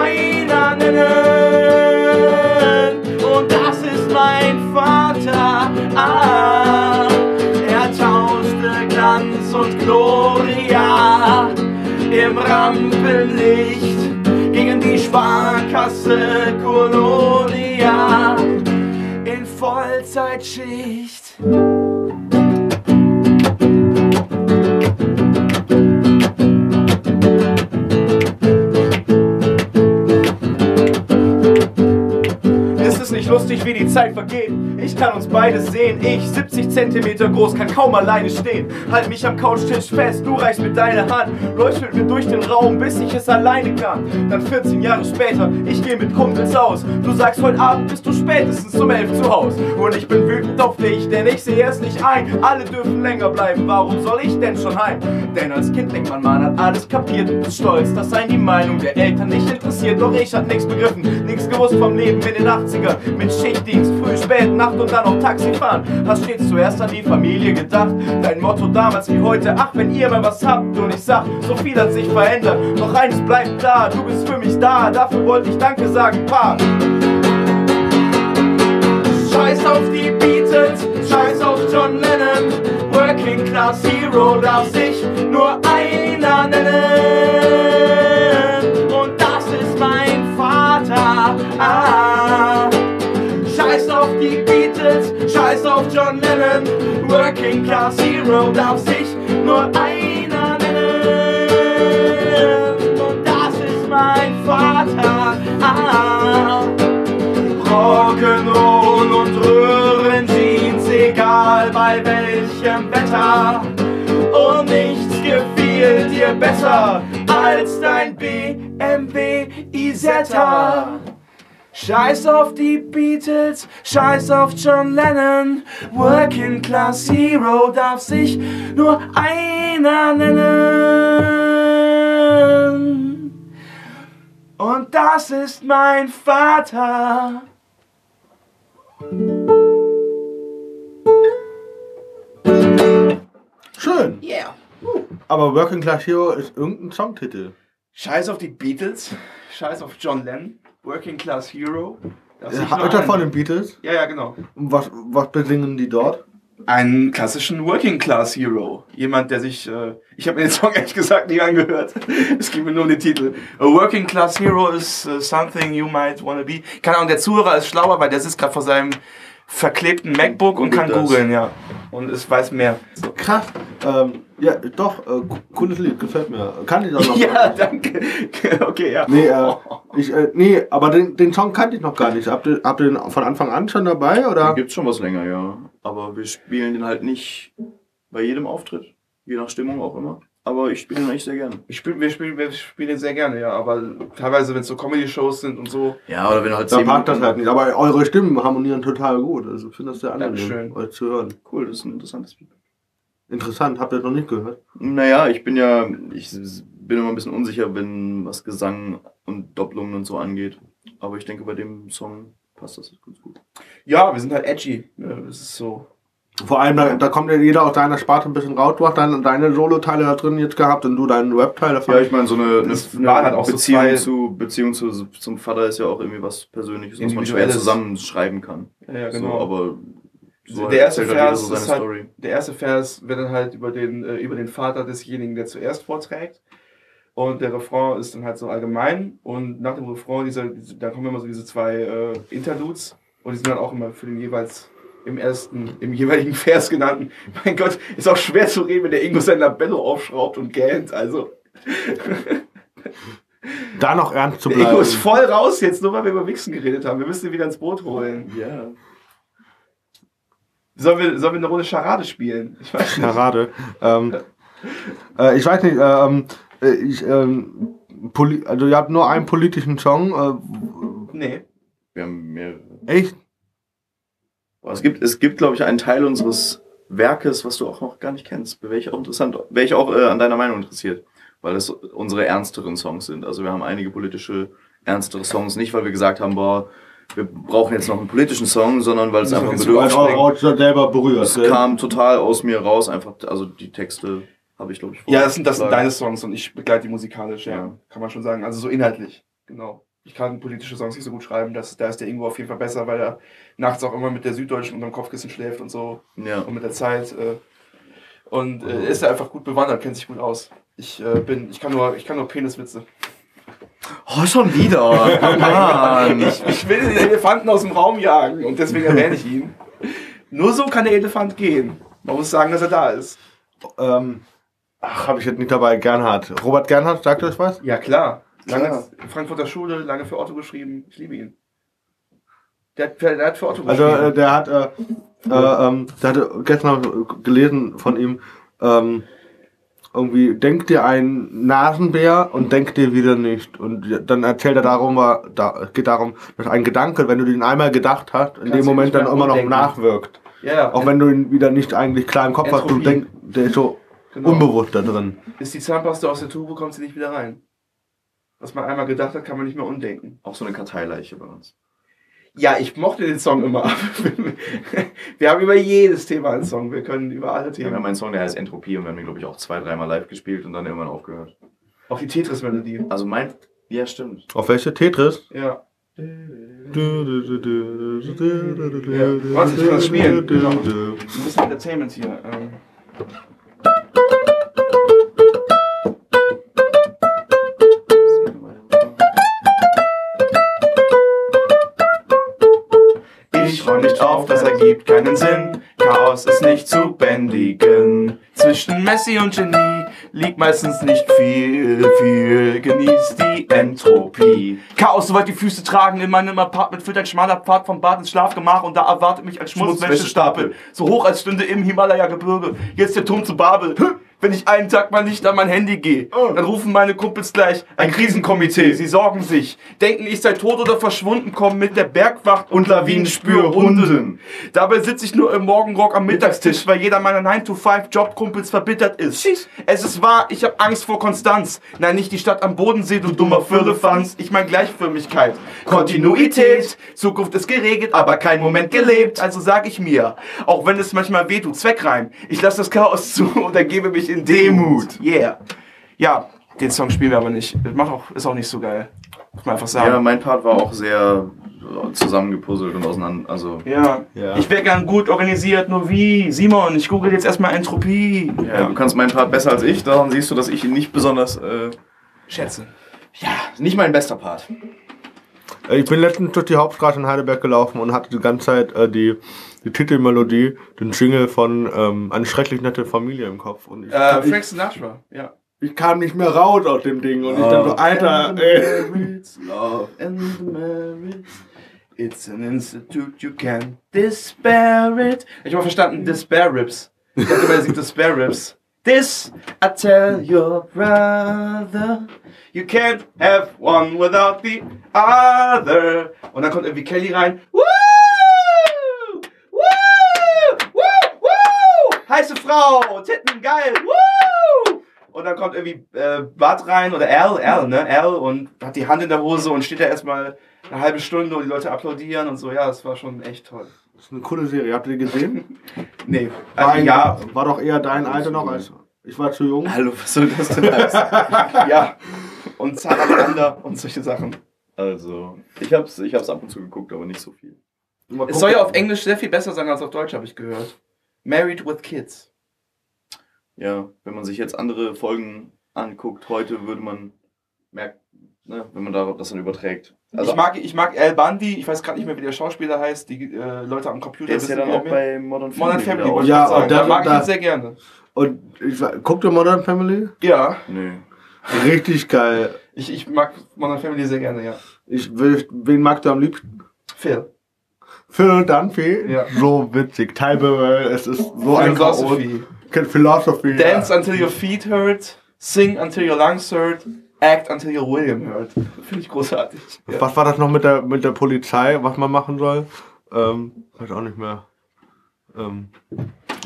nennen. Und das ist mein Vater. Ah. Er tauschte Glanz und Gloria im Rampenlicht gegen die Sparkasse Kolonia in Vollzeitschicht. Nicht lustig, wie die Zeit vergeht. Ich kann uns beide sehen. Ich, 70 Zentimeter groß, kann kaum alleine stehen. Halt mich am Couchtisch fest, du reichst mit deiner Hand. Mit mir durch den Raum, bis ich es alleine kann. Dann 14 Jahre später, ich gehe mit Kumpels aus. Du sagst, heute Abend bist du spätestens zum 11 zu Haus. Und ich bin wütend auf dich, denn ich sehe es nicht ein. Alle dürfen länger bleiben, warum soll ich denn schon heim? Denn als Kind denkt man, man hat alles kapiert und ist stolz, dass sein die Meinung der Eltern nicht interessiert. Doch ich hab nichts begriffen, nichts gewusst vom Leben in den 80er. Mit Schichtdienst, früh, spät, Nacht und dann noch Taxi fahren. Hast stets zuerst an die Familie gedacht. Dein Motto damals wie heute, ach, wenn ihr mal was habt. Und ich sag, so viel hat sich verändert. Doch eines bleibt klar, du bist für mich da. Dafür wollte ich Danke sagen, Pa. Scheiß auf die Beatles, scheiß auf John Lennon. Working Class Hero darf sich nur einer nennen. Scheiß auf John Lennon. Working Class Hero darf sich nur einer nennen. Und das ist mein Vater. Ah. Rock'n'Roll und Röhrenjeans, egal bei welchem Wetter. Und nichts gefiel dir besser als dein BMW Isetta. Scheiß auf die Beatles, scheiß auf John Lennon. Working Class Hero darf sich nur einer nennen. Und das ist mein Vater. Schön. Yeah. Aber Working Class Hero ist irgendein Songtitel. Scheiß auf die Beatles, scheiß auf John Lennon, Working Class Hero. Hat er von den Beatles? Ja, ja, genau. Und was, was besingen die dort? Einen klassischen Working Class Hero. Jemand, der sich. Äh, ich habe mir den Song (laughs) ehrlich gesagt nie angehört. Es geht mir nur um den Titel. A Working Class Hero is uh, something you might wanna be. Keine Ahnung, der Zuhörer ist schlauer, weil der sitzt gerade vor seinem verklebten MacBook und kann das. googeln, ja. Und es weiß mehr. Krass. Ähm, ja, doch, äh, cooles Lied, gefällt mir. Kann ich auch noch. (laughs) Ja, danke. (laughs) Okay, ja. Nee, äh, ich, äh, nee, aber den, den Song kannte ich noch gar nicht. Habt ihr, habt ihr den von Anfang an schon dabei? Da Oder? gibt's schon was länger, ja. Aber wir spielen den halt nicht bei jedem Auftritt. Je nach Stimmung auch immer. Aber ich spiele den eigentlich sehr gerne. Ich spiel, wir, spielen, wir spielen den sehr gerne, ja. Aber teilweise, wenn es so Comedy-Shows sind und so. Ja, oder wenn halt Da packt das halt nicht. Aber eure Stimmen harmonieren total gut. Also ich finde das sehr angenehm, Dankeschön. euch zu hören. Cool, das ist ein interessantes Lied. Interessant, habt ihr noch nicht gehört? Naja, ich bin ja, ich bin immer ein bisschen unsicher, wenn was Gesang und Doppelungen und so angeht. Aber ich denke, bei dem Song passt das ganz gut. Ja, wir sind halt edgy. Ja, das ist so. Vor allem, da, da kommt ja jeder aus deiner Sparte ein bisschen raus. Du hast deine, deine Solo-Teile da drin jetzt gehabt und du deinen davon. Ja, ich meine, so eine, eine, halt auch so Beziehung, zwei- zu, Beziehung zu, zum Vater ist ja auch irgendwie was Persönliches, was man schwer zusammenschreiben kann. Ja, ja So, genau. aber so der erste halt Vers so seine ist halt, Story. der erste Vers wird dann halt über den, äh, über den Vater desjenigen, der zuerst vorträgt. Und der Refrain ist dann halt so allgemein. Und nach dem Refrain, dieser, diese, da kommen immer so diese zwei äh, Interludes. Und die sind dann auch immer für den jeweils im ersten, im jeweiligen Vers genannten. Mein Gott, ist auch schwer zu reden, wenn der Ingo sein Labello aufschraubt und gähnt. Also, (laughs) da noch ernst zu der Ingo bleiben. ist voll raus jetzt, nur weil wir über Wichsen geredet haben. Wir müssen ihn wieder ins Boot holen. Ja. Sollen wir, sollen wir eine Runde Charade spielen? Ich weiß nicht. Charade. ähm, äh, ich weiß nicht, äh, ähm, äh, ich, ähm, poli also ihr habt nur einen politischen Song. Nee. Wir haben mehrere. Äh, echt? Es gibt, es gibt, glaube ich, einen Teil unseres Werkes, was du auch noch gar nicht kennst. Wäre ich auch interessant, wäre ich auch äh, an deiner Meinung interessiert, weil es unsere ernsteren Songs sind. Also wir haben einige politische, ernstere Songs, nicht weil wir gesagt haben, boah, wir brauchen jetzt noch einen politischen Song, sondern weil es einfach ein Bedürfnis selber berührt. Es ne? kam total aus mir raus, einfach, also die Texte habe ich, glaube ich, Ja, das sind, das sind deine Songs und ich begleite die musikalisch, ja. Ja. Kann man schon sagen. Also so inhaltlich, genau. Ich kann politische Songs nicht so gut schreiben, das, da ist der Ingo auf jeden Fall besser, weil er nachts auch immer mit der Süddeutschen unterm Kopfkissen schläft und so Ja. und mit der Zeit. Äh, und äh, ist er einfach gut bewandert, kennt sich gut aus. Ich äh, bin, ich kann nur, ich kann nur Peniswitze. Oh, schon wieder. Mann. (laughs) Ich, ich will den Elefanten aus dem Raum jagen und deswegen erwähne ich ihn. Nur so kann der Elefant gehen. Man muss sagen, dass er da ist. Ähm, ach, habe ich jetzt nicht dabei. Gernhardt. Robert Gernhardt, sagt euch was? Ja, klar. Lange. Frankfurter Schule, lange für Otto geschrieben. Ich liebe ihn. Der hat, der hat für Otto Also geschrieben. äh, der hat, äh, äh, ähm, der hatte gestern gelesen von ihm, ähm, irgendwie, denk dir einen Nasenbär und denk dir wieder nicht. Und dann erzählt er darum, war, da, es geht darum, dass ein Gedanke, wenn du den einmal gedacht hast, in Kannst dem Moment dann immer noch nachwirkt. ja. Auch wenn du ihn wieder nicht eigentlich klar im Kopf hast, du Entropie. denkst, der ist so Genau. unbewusst da drin. ist die Zahnpasta aus der Tube, kommt sie nicht wieder rein. Was man einmal gedacht hat, kann man nicht mehr umdenken. Auch so eine Karteileiche bei uns. Ja, ich mochte den Song immer. (laughs) wir haben über jedes Thema einen Song. Wir können über alle Wir haben ja Themen. meinen Song, der heißt Entropie und wir haben den, glaube ich, auch zwei, dreimal live gespielt und dann irgendwann aufgehört. Auch die Tetris-Melodie. Also mein. Ja, stimmt. Auf welche? Tetris? Ja. Ja, warte, ich kann das spielen. Genau. Ein bisschen Entertainment hier. Ähm. Auf, das ergibt keinen Sinn. Chaos ist nicht zu bändigen. Zwischen Messi und Genie liegt meistens nicht viel, viel. Genießt die Entropie. Chaos, soweit die Füße tragen. In meinem Apartment führt ein schmaler Pfad vom Bad ins Schlafgemach und da erwartet mich ein Schmutzwäschestapel. So hoch als stünde im Himalaya-Gebirge. Jetzt der Turm zu Babel. Wenn ich einen Tag mal nicht an mein Handy gehe, dann rufen meine Kumpels gleich ein Krisenkomitee. Sie sorgen sich, denken, ich sei tot oder verschwunden, kommen mit der Bergwacht und Lawinenspürhunden. Dabei sitze ich nur im Morgenrock am Mittagstisch, weil jeder meiner 9-to-5-Jobkumpels verbittert ist. Es ist wahr, ich habe Angst vor Konstanz. Nein, nicht die Stadt am Bodensee, du dummer Firlefanz. Ich mein Gleichförmigkeit. Kontinuität. Zukunft ist geregelt, aber kein Moment gelebt. Also sag ich mir, auch wenn es manchmal wehtut, Zweckreim. Ich lasse das Chaos zu (laughs) und ergebe mich in Demut. Yeah. Ja, den Song spielen wir aber nicht. Das macht auch, ist auch nicht so geil. Muss man einfach sagen. Ja, mein Part war auch sehr äh, zusammengepuzzelt und auseinander. Also, Ja. Ja. Ich wäre gern gut organisiert, nur wie? Simon, ich google jetzt erstmal Entropie. ja, du kannst meinen Part besser als ich, daran siehst du, dass ich ihn nicht besonders. Äh, Schätze. ja, nicht mein bester Part. Ich bin letztens durch die Hauptstraße in Heidelberg gelaufen und hatte die ganze Zeit äh, die, die Titelmelodie, den Jingle von ähm, Eine schrecklich nette Familie im Kopf. Und ich, Äh, ich, Frank Sinatra, ja. ich kam nicht mehr raus aus dem Ding und ich dann so, Alter, ey. Love and the. It's an institute you can despair it. Ich habe verstanden, Despair Rips. Ich dachte, er singt Despair Rips. This, I tell your brother, you can't have one without the other. Und dann kommt irgendwie Kelly rein. Woo! Woo! Woo! Heiße Frau, Titten, geil. Woo! Und dann kommt irgendwie äh, Bart rein oder Al, Al, ne? Al und hat die Hand in der Hose und steht da erstmal eine halbe Stunde und die Leute applaudieren und so. Ja, das war schon echt toll. Das ist eine coole Serie. Habt ihr die gesehen? (laughs) Nee, War, also, ein- ja, war doch eher dein Alter noch als. Ich war zu jung. Hallo, was soll das denn heißen? (laughs) ja. Und Zahnablander und solche Sachen. also, ich hab's, ich hab's ab und zu geguckt, aber nicht so viel. Es soll ja auf Englisch sehr viel besser sein als auf Deutsch, habe ich gehört. Married with Kids. Ja, wenn man sich jetzt andere Folgen anguckt, heute würde man merken, ne, wenn man da das dann überträgt. Also, ich, mag, ich mag Al Bundy, ich weiß gerade nicht mehr, wie der Schauspieler heißt, die äh, Leute am Computer der ist ja dann auch mehr. bei Modern Family. Modern Family, wollte ich Ja, gerade sagen. und da- da mag ich da- ihn sehr gerne. Und ich guckt ihr Modern Family? Ja, Nö. Richtig geil. ich, ich mag Modern Family sehr gerne, ja. Ich will, wen magst du am liebsten? Phil. Phil Dunphy. Ja. So witzig. Burrell, es ist so ein. Philosophy. Philosophy. Dance ja. until your feet hurt, sing until your lungs hurt, act until your William hurt. Finde ich großartig. Ja. Was war das noch mit der, mit der Polizei, was man machen soll? Ähm, weiß auch nicht mehr. Ähm,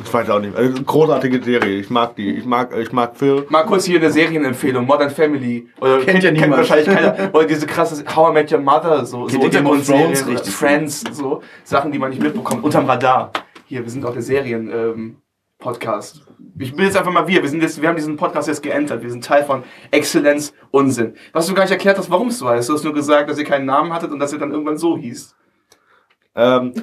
ich weiß auch nicht. Also, großartige Serie. Ich mag die. Ich mag, ich mag Phil. Mal kurz hier eine Serienempfehlung, Modern Family. Oder Kennt ja niemand. wahrscheinlich keiner. Oder diese krasse How I Met Your Mother, so, so Kennt Thrones richtig Friends, so Sachen, die man nicht mitbekommt, unterm Radar. Hier, wir sind auch der Serien ähm, Podcast. Ich bin jetzt einfach mal wir. Wir sind jetzt, wir haben diesen Podcast jetzt geentert. Wir sind Teil von Exzellenz Unsinn. Was du gar nicht erklärt hast, warum es so heißt. Du hast nur gesagt, dass ihr keinen Namen hattet und dass ihr dann irgendwann so hieß. Ähm,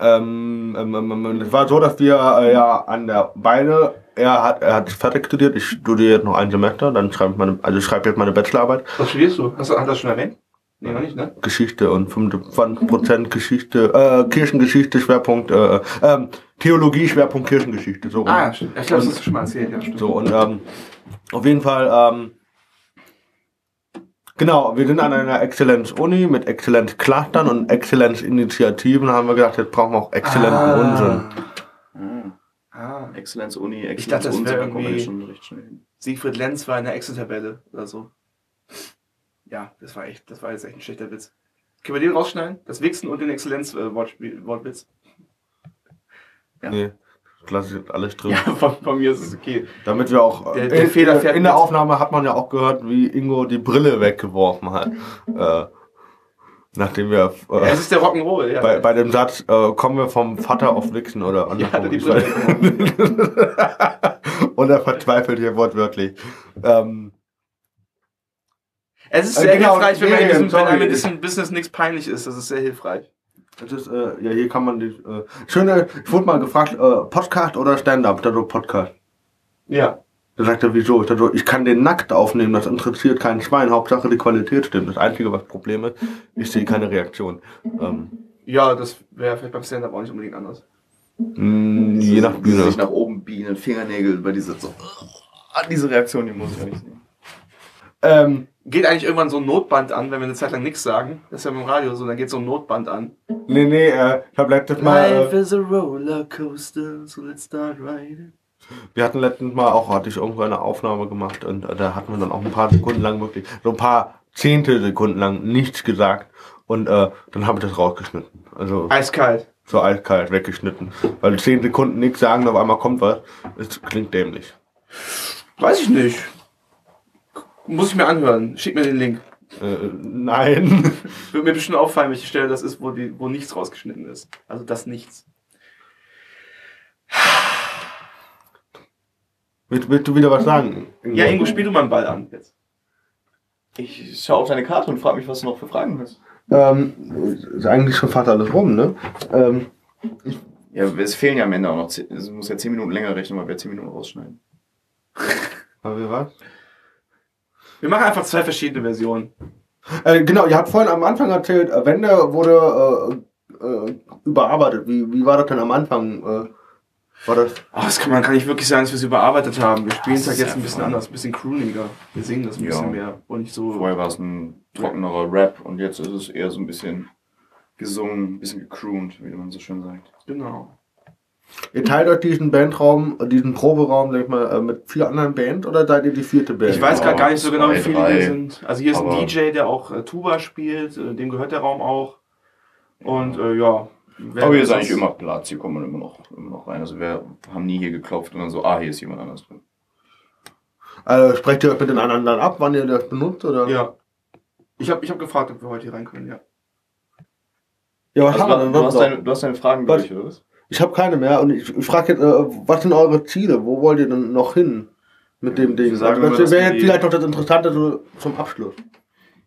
ähm, ähm, ähm, ähm, es war so, dass wir äh, ja an der beide, er hat, er hat fertig studiert, ich studiere jetzt noch ein Semester, dann schreibe ich meine, also ich schreibe jetzt meine Bachelorarbeit, Was studierst du? Hast du hat das schon erwähnt? Nee, noch nicht, ne? Geschichte und 25% Geschichte, äh, Kirchengeschichte, Schwerpunkt, äh, ähm, Theologie, Schwerpunkt Kirchengeschichte, so. Ah, stimmt. Ich glaube, das hast du schon mal erzählt, ja, stimmt. So, und ähm, auf jeden Fall ähm, Genau, wir sind an einer Exzellenz-Uni mit Exzellenz-Clustern und Exzellenz-Initiativen. Da haben wir gedacht, jetzt brauchen wir auch exzellenten Unsinn. Ah. Exzellenz Uni, Ich dachte, das Exzellenz wäre Unsinn, da kommen wir irgendwie- schon recht schnell hin. Siegfried Lenz war in der Excel-Tabelle oder so. Ja, das war echt, das war jetzt echt ein schlechter Witz. Können wir den rausschneiden? Das Wichsen und den Exzellenz-Wortwitz. Ja. Nee, das lasse ich alles drin. Ja, von, von mir ist es okay. Damit wir auch. Der- äh, der in, fährt in der. Aufnahme hat man ja auch gehört, wie Ingo die Brille weggeworfen hat. (laughs) äh, nachdem wir. Ja, Äh, es ist der Rock'n'Roll, ja. bei, bei dem Satz, äh, kommen wir vom Vater auf Wichsen oder ja, hat er die Brille Und (laughs) er verzweifelt hier wortwörtlich. Ähm, Es ist Äh, sehr genau, hilfreich, wenn, man in diesem, wenn einem in diesem Business nichts peinlich ist. Das ist sehr hilfreich. Das ist, äh, ja, hier kann man die. Äh, schöne, ich wurde mal gefragt, äh, Podcast oder Stand-up? Da so Podcast. Ja. Da sagt er, wieso? Ich, dachte, so, ich kann den nackt aufnehmen, das interessiert kein Schwein. Hauptsache die Qualität stimmt. Das Einzige, was Problem ist, ich sehe keine Reaktion. Ähm, Ja, das wäre vielleicht beim Stand-Up auch nicht unbedingt anders. mh, je nach Bühne. Sich nach oben biegen, Fingernägel bei dieser so. Ah, diese Reaktion, die muss ich ja nicht sehen. Ähm, Geht eigentlich irgendwann so ein Notband an, wenn wir eine Zeit lang nichts sagen? Das ist ja beim Radio so, dann geht so ein Notband an. nee, nee, äh, ich habe letztes Mal, äh, is a rollercoaster, so let's start riding. wir hatten letztens Mal auch, hatte ich irgendwo eine Aufnahme gemacht und äh, da hatten wir dann auch ein paar Sekunden lang wirklich, so ein paar Zehntelsekunden lang nichts gesagt und äh, dann habe ich das rausgeschnitten. Also Eiskalt. so eiskalt weggeschnitten. Weil zehn Sekunden nichts sagen, auf einmal kommt was. Es klingt dämlich. Weiß ich nicht. Muss ich mir anhören. Schick mir den Link. Äh, nein. (laughs) Wird mir bestimmt auffallen, welche Stelle das ist, wo, die, wo nichts rausgeschnitten ist. Also das Nichts. Willst, willst du wieder was sagen? Ja, Ingo, spiel du mal einen Ball an jetzt. Ich schaue auf deine Karte und frage mich, was du noch für Fragen hast. Ähm, ist eigentlich schon fast alles rum, ne? Ähm, Ja, es fehlen ja am Ende auch noch 10, es muss ja 10 Minuten länger rechnen, weil wir 10 Minuten rausschneiden. haben wir was? Wir machen einfach zwei verschiedene Versionen. Äh, genau, ihr habt vorhin am Anfang erzählt, äh, Wende wurde äh, äh, überarbeitet. Wie, wie war das denn am Anfang? Äh, war das? Oh, das kann man gar nicht wirklich sagen, dass wir es überarbeitet haben. Wir spielen es halt jetzt ein bisschen anders, ein bisschen crooniger. Wir singen das ein Ja. bisschen mehr und nicht so. Vorher war es ein trockenerer Rap und jetzt ist es eher so ein bisschen gesungen, ein bisschen gecrooned, wie man so schön sagt. Genau. Ihr teilt euch diesen Bandraum, diesen Proberaum, sag ich mal, äh, mit vier anderen Bands oder seid ihr die vierte Band? Ich weiß Ja, gerade gar nicht so genau, wie viele drei. wir sind. Also hier ist ein DJ, der auch äh, Tuba spielt, äh, dem gehört der Raum auch. Und äh, ja. Aber hier ist eigentlich immer Platz, hier kommt man immer noch, immer noch rein. Also wir haben nie hier geklopft und dann so, ah, hier ist jemand anders drin. Äh, sprecht ihr euch mit den anderen dann ab, wann ihr das benutzt? Oder? Ja. Ich habe ich hab gefragt, ob wir heute hier rein können, ja. Ja, was Also, haben wir denn du, hast noch? deine, du hast deine Fragen Was? durch, oder was? Ich habe keine mehr und ich, ich frage jetzt, äh, was sind eure Ziele? Wo wollt ihr denn noch hin mit dem Ding? Sagen Also, das wäre jetzt vielleicht noch das Interessante so zum Abschluss.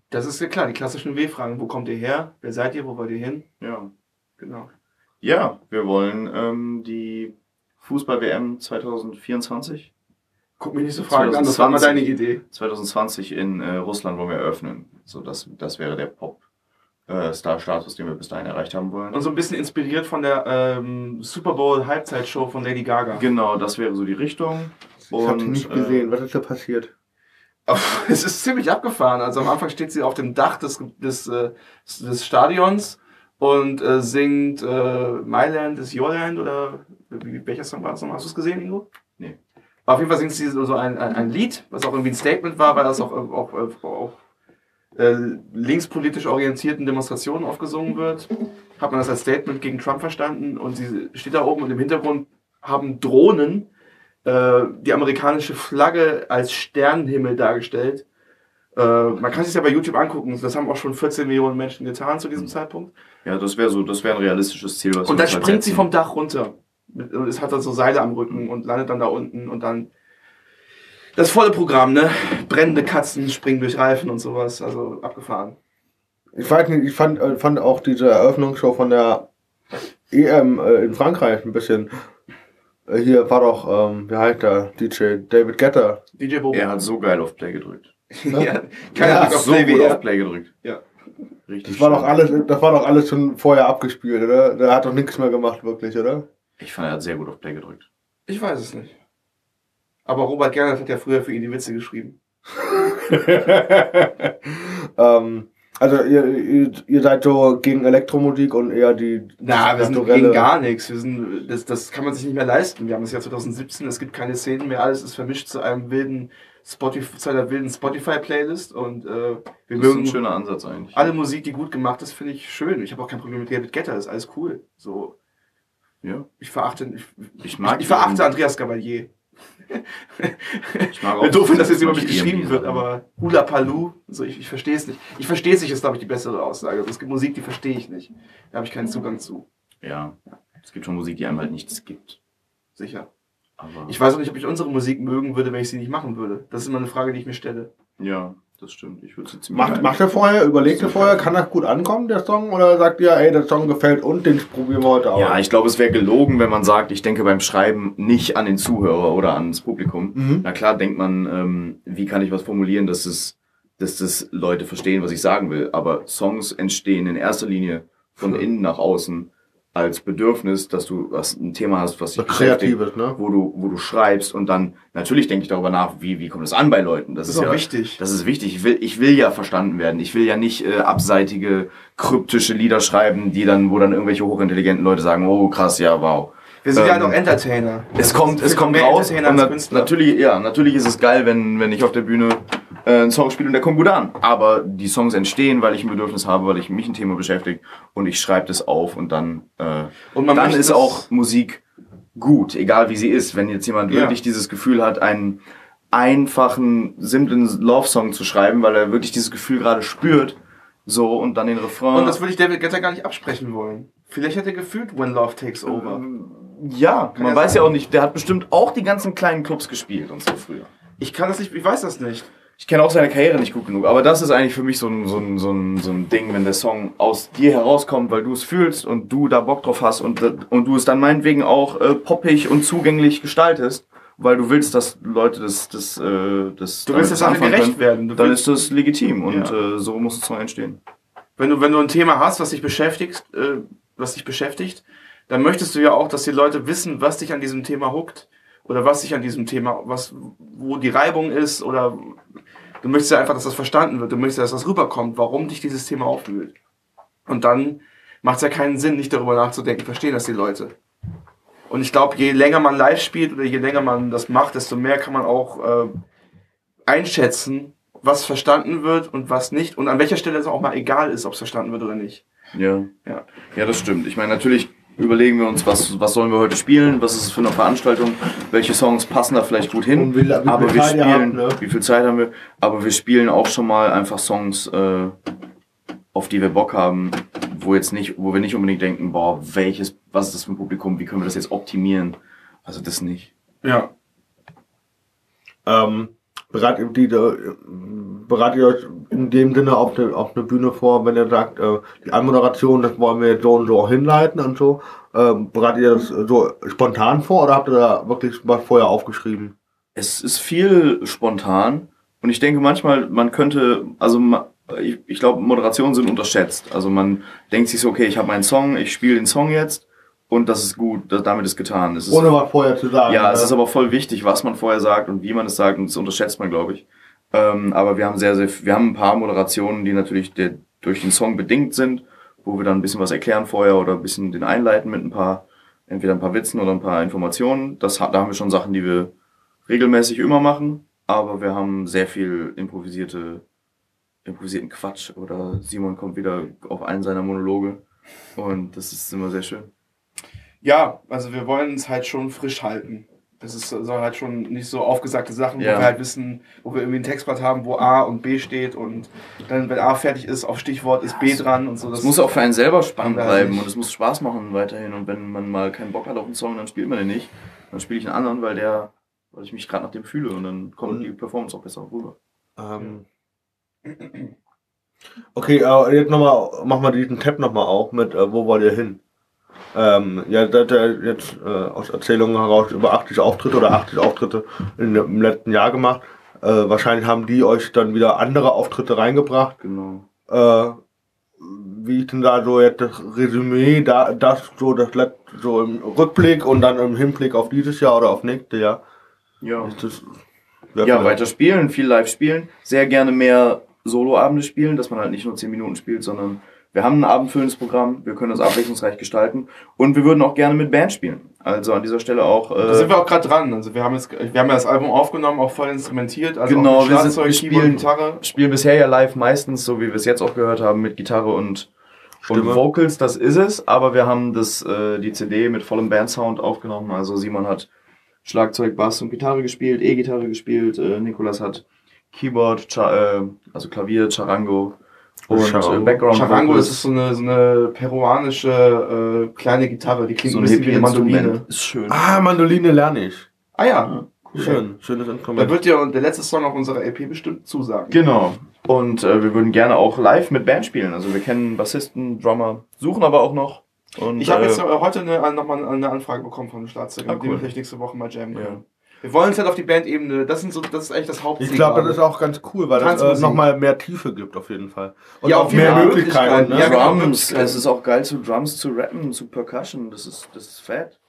Das ist ja klar, die klassischen W-Fragen. Wo kommt ihr her? Wer seid ihr? Wo wollt ihr hin? Ja. Genau. Ja, wir wollen ähm, die Fußball-WM 2024, Guck mich nicht so fragen an, das war mal 2020. deine Idee. 2020 in äh, Russland wollen wir eröffnen. So, das, das wäre der Pop-Star-Status, den wir bis dahin erreicht haben wollen. Und so ein bisschen inspiriert von der ähm, Super Bowl Halbzeitshow von Lady Gaga. Genau, das wäre so die Richtung. Ich habe Und, nicht äh, gesehen. Was ist da passiert? (laughs) Es ist ziemlich abgefahren. Also am Anfang steht sie auf dem Dach des, des, äh, des Stadions und äh, singt äh, My Land is Your Land oder wie, welcher Song war das nochmal? Hast du es gesehen, Ingo? Nee. Auf jeden Fall singt sie so ein, ein, ein Lied, was auch irgendwie ein Statement war, weil das auch auf, auf äh, linkspolitisch orientierten Demonstrationen aufgesungen wird. Hat man das als Statement gegen Trump verstanden und sie steht da oben und im Hintergrund haben Drohnen äh, die amerikanische Flagge als Sternenhimmel dargestellt. Äh, man kann sich ja bei YouTube angucken, das haben auch schon 14 Millionen Menschen getan zu diesem Zeitpunkt. Ja, das wäre so, das wäre ein realistisches Ziel. Und dann uns halt springt sie vom Dach runter. Es hat dann so Seile am Rücken und landet dann da unten und dann das volle Programm, ne? Brennende Katzen springen durch Reifen und sowas, also abgefahren. Ich weiß nicht, ich fand, äh, fand auch diese Eröffnungsshow von der EM äh, in Frankreich ein bisschen. Äh, hier war doch, ähm, wie heißt der, DJ David Getter. DJ Bobo. Er hat so geil auf Play gedrückt. (laughs) ja, keiner auf so Play gut auf Play gedrückt. Ja. Richtig Das war doch alles, das war doch alles schon vorher abgespielt, oder? Der hat doch nichts mehr gemacht, wirklich, oder? Ich fand, er hat sehr gut auf Play gedrückt. Ich weiß es nicht. Aber Robert Gernert hat ja früher für ihn die Witze geschrieben. (laughs) Ähm, also ihr, ihr, ihr seid so gegen Elektromusik und eher die Na, wir sind gegen gar nichts. Wir sind, das, das kann man sich nicht mehr leisten. Wir haben das Jahr 2017, es gibt keine Szenen mehr, alles ist vermischt zu einem wilden Spotify, zu einer wilden Spotify-Playlist und äh, wir Das ist mögen ein schöner Ansatz eigentlich. alle Musik, die gut gemacht ist, finde ich schön. Ich habe auch kein Problem mit David Guetta, ist alles cool. So, Ja. ich verachte, ich, Ich mag ich verachte die- Andreas Gabalier. Ich mag Wäre doof, wenn das jetzt über mich geschrieben wird, aber Hula Palu, so ich, ich verstehe es nicht. Ich verstehe es nicht, ist glaube ich die bessere Aussage. Also es gibt Musik, die verstehe ich nicht. Da habe ich keinen Zugang zu. Ja. Es gibt schon Musik, die einem halt nichts gibt. Sicher. Aber Ich weiß auch nicht, ob ich unsere Musik mögen würde, wenn ich sie nicht machen würde. Das ist immer eine Frage, die ich mir stelle. ja, das stimmt. Ich würde es Macht, macht ihr vorher, überlegt ihr vorher, kann das gut ankommen, der Song? Oder sagt ihr, ey, der Song gefällt und den probieren wir heute aus? Ja, ich glaube, es wäre gelogen, wenn man sagt, ich denke beim Schreiben nicht an den Zuhörer oder ans Publikum. Mhm. Na klar denkt man, ähm, wie kann ich was formulieren, dass es, dass das Leute verstehen, was ich sagen will. Aber Songs entstehen in erster Linie von innen nach außen als Bedürfnis, dass du was, ein Thema hast, was dich Kreatives, ne? wo du, wo du schreibst und dann natürlich denke ich darüber nach, wie, wie kommt es an bei Leuten. Das, Das ist auch wichtig. Das ist wichtig. Ich will, ich will ja verstanden werden. Ich will ja nicht äh, abseitige, kryptische Lieder schreiben, die dann, wo dann irgendwelche hochintelligenten Leute sagen, oh krass, ja, wow. Wir sind ja Ähm, halt auch Entertainer. Es kommt, es kommt raus. Entertainer Und na natürlich, ja, natürlich ist es geil, wenn, wenn ich auf der Bühne einen Song spiele und der kommt gut an. Aber die Songs entstehen, weil ich ein Bedürfnis habe, weil ich mich ein Thema beschäftigt und ich schreibe das auf und dann, äh, Und man dann ist auch Musik gut, egal wie sie ist. Wenn jetzt jemand Ja. wirklich dieses Gefühl hat, einen einfachen, simplen Love-Song zu schreiben, weil er wirklich dieses Gefühl gerade spürt, so und dann den Refrain. Und das würde ich David Guetta gar nicht absprechen wollen. Vielleicht hätte er gefühlt When Love Takes Over. ja, man ja weiß sein. ja auch nicht, der hat bestimmt auch die ganzen kleinen Clubs gespielt und so früher. Ich kann das nicht, ich weiß das nicht. Ich kenne auch seine Karriere nicht gut genug, aber das ist eigentlich für mich so ein, so, ein, so, ein, so ein Ding, wenn der Song aus dir herauskommt, weil du es fühlst und du da Bock drauf hast und, und du es dann meinetwegen auch äh, poppig und zugänglich gestaltest, weil du willst, dass Leute das, das, äh, das Du willst, alle anfangen gerecht können, werden. Du dann ist das legitim und Ja. äh, so muss ein Song entstehen. wenn du, wenn du ein Thema hast, was dich beschäftigt, äh, was dich beschäftigt, dann möchtest du ja auch, dass die Leute wissen, was dich an diesem Thema huckt oder was dich an diesem Thema, was, wo die Reibung ist oder du möchtest ja einfach, dass das verstanden wird. Du möchtest, dass das rüberkommt, warum dich dieses Thema aufwühlt. Und dann macht es ja keinen Sinn, nicht darüber nachzudenken, verstehen das die Leute. Und ich glaube, je länger man live spielt oder je länger man das macht, desto mehr kann man auch äh, einschätzen, was verstanden wird und was nicht. Und an welcher Stelle es auch mal egal ist, ob es verstanden wird oder nicht. Ja. Ja. Ja, das stimmt. Ich meine, natürlich überlegen wir uns, was, was sollen wir heute spielen, was ist es für eine Veranstaltung, welche Songs passen da vielleicht gut hin. Wie- wie viel aber wir spielen, habt, ne? wie viel Zeit haben wir, aber wir spielen auch schon mal einfach Songs, äh, auf die wir Bock haben, wo jetzt nicht, wo wir nicht unbedingt denken, boah, welches, was ist das für ein Publikum, wie können wir das jetzt optimieren? Also das nicht. Ja. Ähm, bereitet, die, äh, bereitet ihr euch in dem Sinne auf eine, auf Bühne vor, wenn ihr sagt, äh, die Anmoderation, das wollen wir jetzt so und so hinleiten und so? Ähm, bereitet ihr das so spontan vor oder habt ihr da wirklich was vorher aufgeschrieben? Es ist viel spontan und ich denke manchmal, man könnte, also ich, ich glaube, Moderationen sind unterschätzt. Also man denkt sich so, okay, ich habe meinen Song, ich spiele den Song jetzt und das ist gut, damit ist getan. Es ist, Ohne was vorher zu sagen. ja, es ne? ist aber voll wichtig, was man vorher sagt und wie man es sagt und das unterschätzt man, glaube ich. Ähm, aber wir haben sehr, sehr, wir haben ein paar Moderationen, die natürlich der, durch den Song bedingt sind, wo wir dann ein bisschen was erklären vorher oder ein bisschen den einleiten mit ein paar, entweder ein paar Witzen oder ein paar Informationen. Das, da haben wir schon Sachen, die wir regelmäßig immer machen, aber wir haben sehr viel improvisierte, improvisierten Quatsch oder Simon kommt wieder auf einen seiner Monologe und das ist immer sehr schön. Ja, also wir wollen es halt schon frisch halten. Das ist, soll halt schon nicht so aufgesagte Sachen, Ja. wo wir halt wissen, wo wir irgendwie ein Textblatt haben, wo A und B steht und dann, wenn A fertig ist, auf Stichwort ist B dran und so. Das Es muss auch für einen selber spannend wir bleiben und es muss Spaß machen weiterhin. Und wenn man mal keinen Bock hat auf einen Song, dann spielt man den nicht. Dann spiele ich einen anderen, weil der, weil ich mich gerade nach dem fühle und dann kommt die Performance auch besser rüber. Ähm. Okay, äh, jetzt nochmal, machen wir diesen Tab nochmal auf mit, äh, wo wollt ihr hin? Ähm, ja, da hat er jetzt äh, aus Erzählungen heraus über 80 Auftritte oder 80 Auftritte in, im letzten Jahr gemacht. Äh, wahrscheinlich haben die euch dann wieder andere Auftritte reingebracht. Genau. Äh, wie ist denn da so jetzt das Resümee, da, das so das Let so im Rückblick und dann im Hinblick auf dieses Jahr oder auf nächstes Jahr? Ja. Das, Ja, weiter spielen, viel live spielen. Sehr gerne mehr Soloabende spielen, dass man halt nicht nur 10 Minuten spielt, sondern wir haben ein abendfüllendes Programm, wir können das abwechslungsreich gestalten und wir würden auch gerne mit Band spielen. Also an dieser Stelle auch. Äh, Da sind wir auch gerade dran. Also wir haben jetzt, wir haben ja das Album aufgenommen, auch voll instrumentiert. Also Genau, wir sind- wir spielen- Gitarre. spielen bisher ja live meistens, so wie wir es jetzt auch gehört haben, mit Gitarre und, und. Vocals, das ist es, aber wir haben das, äh, die CD mit vollem Bandsound aufgenommen. Also Simon hat Schlagzeug, Bass und Gitarre gespielt, E-Gitarre gespielt, äh, Nikolas hat Keyboard, Cha äh, also Klavier, Charango und Charango. äh, Background Charango Vocals. ist so eine, so eine peruanische äh, kleine Gitarre, die klingt so ein bisschen wie eine Mandoline. Ist schön. Ah, Mandoline lerne ich. Ah ja, Schön, schönes da Instrument. wird dir der letzte Song auf unserer LP bestimmt zusagen. Genau. Und äh, wir würden gerne auch live mit Band spielen. Also wir kennen Bassisten, Drummer, suchen aber auch noch. Und, Ich habe äh, jetzt äh, heute eine, nochmal eine Anfrage bekommen von einem Schlagzeuger, Ah, mit dem cool. wir vielleicht nächste Woche mal jammen Ja. Wir wollen es halt auf die Bandebene, das, sind so, das ist eigentlich das Hauptziel. Ich glaube, das ist auch ganz cool, weil das äh, nochmal mehr Tiefe gibt auf jeden Fall. Und Ja, auch mehr Möglichkeiten. Ne? Ja, genau, Drums, es ist auch geil zu Drums zu rappen, zu Percussion, das ist, das ist fett.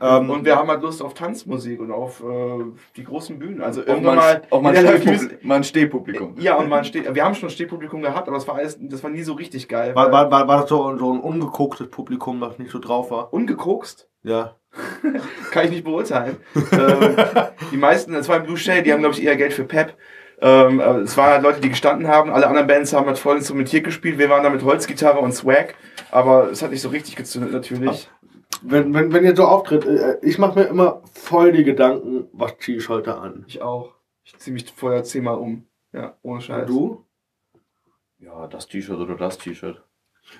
Ähm, Und wir haben halt Lust auf Tanzmusik und auf äh, die großen Bühnen. Also irgendwann mal, auch mal, ein Stehpublikum, ein. Ja, und man steht, wir haben schon ein Stehpublikum gehabt, aber das war alles, das war nie so richtig geil. war, weil- war, war, war das so, so ein ungegucktes Publikum, das nicht so drauf war? Ungekokst? Ja. (laughs) Kann ich nicht beurteilen. ähm, die meisten, es war im Blue Shade, die haben, glaube ich, eher Geld für Pep. Ähm, aber es waren halt Leute, die gestanden haben. Alle anderen Bands haben halt voll instrumentiert gespielt. Wir waren da mit Holzgitarre und Swag. Aber es hat nicht so richtig gezündet, natürlich. Wenn, wenn, wenn ihr so auftritt, äh, ich mache mir immer voll die Gedanken, was ziehe ich heute an? Ich auch. Ich ziehe mich vorher zehnmal um. Ja, ohne Scheiß. Du? Ja, das T-Shirt oder das T-Shirt.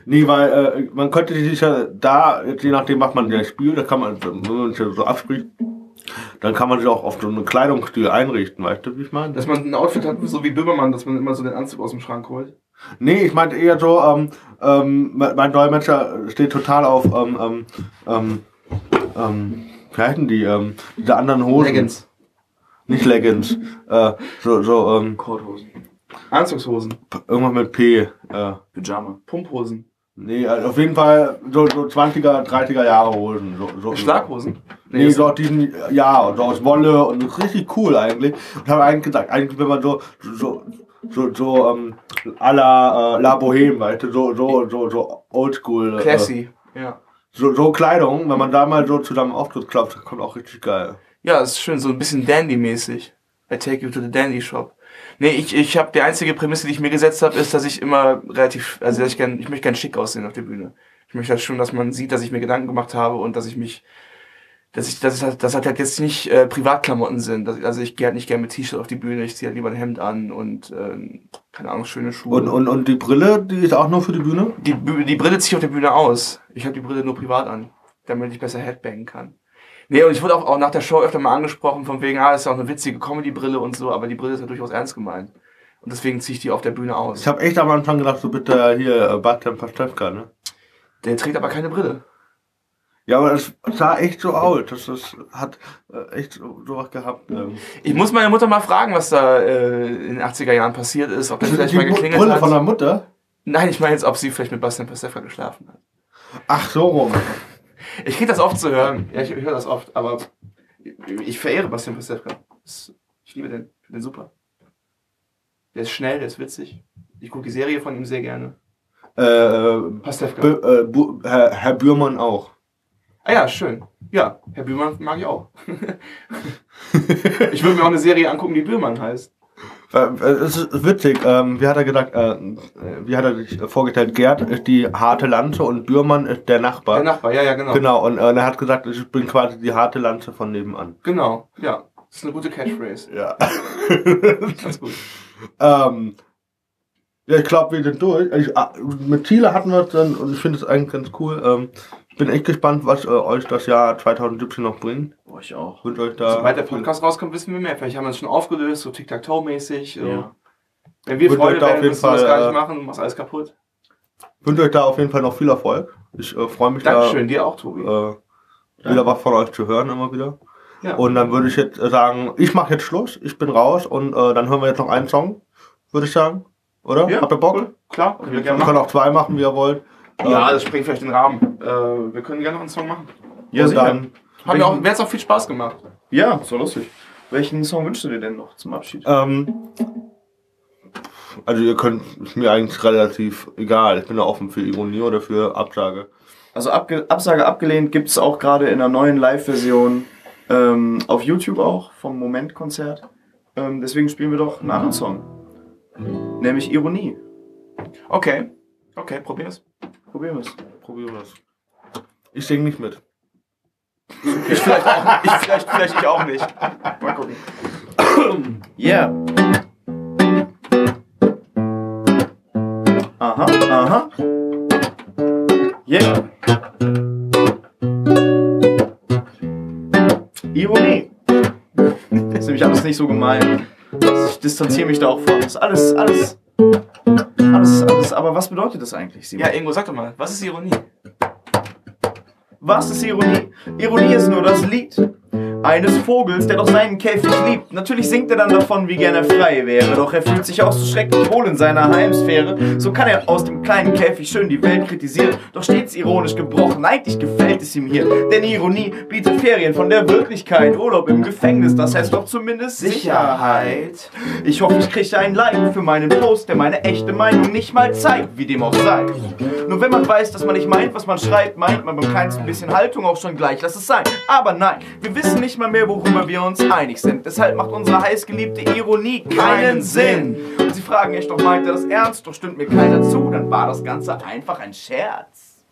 Nee, weil äh, man könnte sich ja da, je nachdem, was man ja spielt, da kann man, wenn man sich so abspricht, dann kann man sich auch auf so einen Kleidungsstil einrichten, weißt du, wie ich meine? Dass man ein Outfit hat, so wie Böhmermann, dass man immer so den Anzug aus dem Schrank holt. Nee, ich meinte eher so, ähm, ähm, mein mein Dolmetscher steht total auf, ähm, ähm, ähm, ähm, wie heißen die, ähm, diese anderen Hosen. Leggings. Nicht Leggings, äh, so, so, ähm, Korthosen. Anzugshosen. irgendwas mit P, äh, Pyjama. Pumphosen. nee, also auf jeden Fall so, so 20er, 30er Jahre Hosen. So, so, Schlaghosen. Nee, das- so aus diesen, ja, so aus Wolle und richtig cool eigentlich. Und habe eigentlich gesagt, eigentlich wenn man so, so, so, so, ähm, à la, äh, La Boheme, weißt du, so, so, so, so oldschool. Äh, Classy. Ja. so, so Kleidung, wenn man da mal so zusammen Auftritt klappt, kommt auch richtig geil. Ja, ist schön, so ein bisschen Dandy-mäßig. I take you to the Dandy Shop. Nee, ich, ich habe die einzige Prämisse, die ich mir gesetzt habe, ist, dass ich immer relativ, also dass ich gern, ich möchte gern schick aussehen auf der Bühne. Ich möchte halt schon, dass man sieht, dass ich mir Gedanken gemacht habe und dass ich mich, dass ich, dass es halt, dass halt jetzt nicht äh, Privatklamotten sind. Dass, also ich gehe halt nicht gern mit T-Shirt auf die Bühne, ich ziehe halt lieber ein Hemd an und ähm, keine Ahnung, schöne Schuhe. Und, und, und die Brille, die ist auch nur für die Bühne? die, die Brille ziehe ich auf der Bühne aus. Ich habe die Brille nur privat an, damit ich besser Headbangen kann. Nee, und ich wurde auch, auch nach der Show öfter mal angesprochen, von wegen, ah, das ist ja auch eine witzige Comedy-Brille und so, aber die Brille ist ja durchaus ernst gemeint. Und deswegen ziehe ich die auf der Bühne aus. Ich habe echt am Anfang gedacht, so bitte hier, äh, Bastian Pastewka, ne? Der trägt aber keine Brille. Ja, aber das sah echt so aus. Das, das hat äh, echt so, sowas gehabt. Ähm. Ich muss meine Mutter mal fragen, was da äh, in den 80er Jahren passiert ist, ob das vielleicht die mal geklingelt Brille hat. von der Mutter? Nein, ich meine jetzt, ob sie vielleicht mit Bastian Pastewka geschlafen hat. Ach so rum. Ich krieg das oft zu hören. Ja, ich höre das oft, aber ich verehre Bastian Pastewka. Ich liebe den. Ich finde den super. Der ist schnell, der ist witzig. Ich gucke die Serie von ihm sehr gerne. Äh, äh, Pastewka. Äh, Bu- Herr, Herr Bührmann auch. Ah ja, schön. Ja, Herr Bührmann mag ich auch. (laughs) ich würde mir auch eine Serie angucken, die Bührmann heißt. Äh, Es ist witzig, ähm, wie hat er gesagt, äh, wie hat er sich vorgestellt, Gerd ist die harte Lanze und Bührmann ist der Nachbar. Der Nachbar, ja, ja, genau. Genau, und äh, er hat gesagt, ich bin quasi die harte Lanze von nebenan. Genau, ja. Das ist eine gute Catchphrase. Ja. (laughs) Ganz gut. ähm, ja, ich glaube, wir sind durch. Ich, ah, mit Ziele hatten wir es dann und ich finde es eigentlich ganz cool. Ähm, bin echt gespannt, was äh, euch das Jahr 2017 noch bringt. Boah, ich auch. Wünsche euch da. Sobald der Podcast rauskommt, wissen wir mehr. Vielleicht haben wir es schon aufgelöst, so Tic-Tac-Toe-mäßig. So. Ja. Wenn wir da auf werden, müssen wir das Fall, gar nicht äh, machen, du machst alles kaputt. wünsche euch da auf jeden Fall noch viel Erfolg. Ich äh, freue mich Dankeschön, dir auch, Tobi. da äh, wieder was von euch zu hören immer wieder. ja. Und dann würde ich jetzt sagen, ich mache jetzt Schluss, ich bin raus und äh, dann hören wir jetzt noch einen Song, würde ich sagen. Oder? ja, Habt ihr Bock? cool. Klar, wir können auch zwei machen, wie ihr wollt. Ja, Äh, das sprengt vielleicht den Rahmen. Äh, wir können gerne noch einen Song machen. Ja, und sicher. dann, Hat mir auch, mir hat's auch viel Spaß gemacht. Ja, so lustig. Welchen Song wünschst du dir denn noch zum Abschied? ähm, Also ihr könnt, ist mir eigentlich relativ egal. Ich bin da offen für Ironie oder für Absage. Also Abge Absage abgelehnt gibt es auch gerade in einer neuen Live-Version ähm, auf YouTube auch vom Moment-Konzert. Ähm, deswegen spielen wir doch einen anderen Song. Nämlich Ironie. Okay. Okay, probier's. Probieren wir es. Probieren wir es. Ich singe nicht mit. Ich vielleicht auch, ich vielleicht, vielleicht ich auch nicht. Mal gucken. Yeah. Aha, aha. Yeah. Ironie. Das ist nämlich alles nicht so gemein. Ich distanziere mich da auch von. Das ist alles, alles, alles, alles. Aber was bedeutet das eigentlich, Simon? Ja, Ingo, sag doch mal, was ist Ironie? Was ist Ironie? Ironie ist nur das Lied eines Vogels, der doch seinen Käfig liebt. Natürlich singt er dann davon, wie gern er frei wäre, doch er fühlt sich auch so schrecklich wohl in seiner Heimsphäre. So kann er aus dem kleinen Käfig schön die Welt kritisieren, doch stets ironisch gebrochen. Eigentlich gefällt es ihm hier, denn Ironie bietet Ferien von der Wirklichkeit. Urlaub im Gefängnis, das heißt doch zumindest Sicherheit. Ich hoffe, ich kriege ein Like für meinen Post, der meine echte Meinung nicht mal zeigt, wie dem auch sei. Nur wenn man weiß, dass man nicht meint, was man schreibt, meint man beim kleinsten bisschen Haltung auch schon gleich. Lass es sein. Aber nein, wir wissen nicht mal mehr, worüber wir uns einig sind. Deshalb macht unsere heißgeliebte Ironie keinen Sinn. Und sie fragen echt doch, meint er das ernst? Doch stimmt mir keiner zu, dann war das Ganze einfach ein Scherz.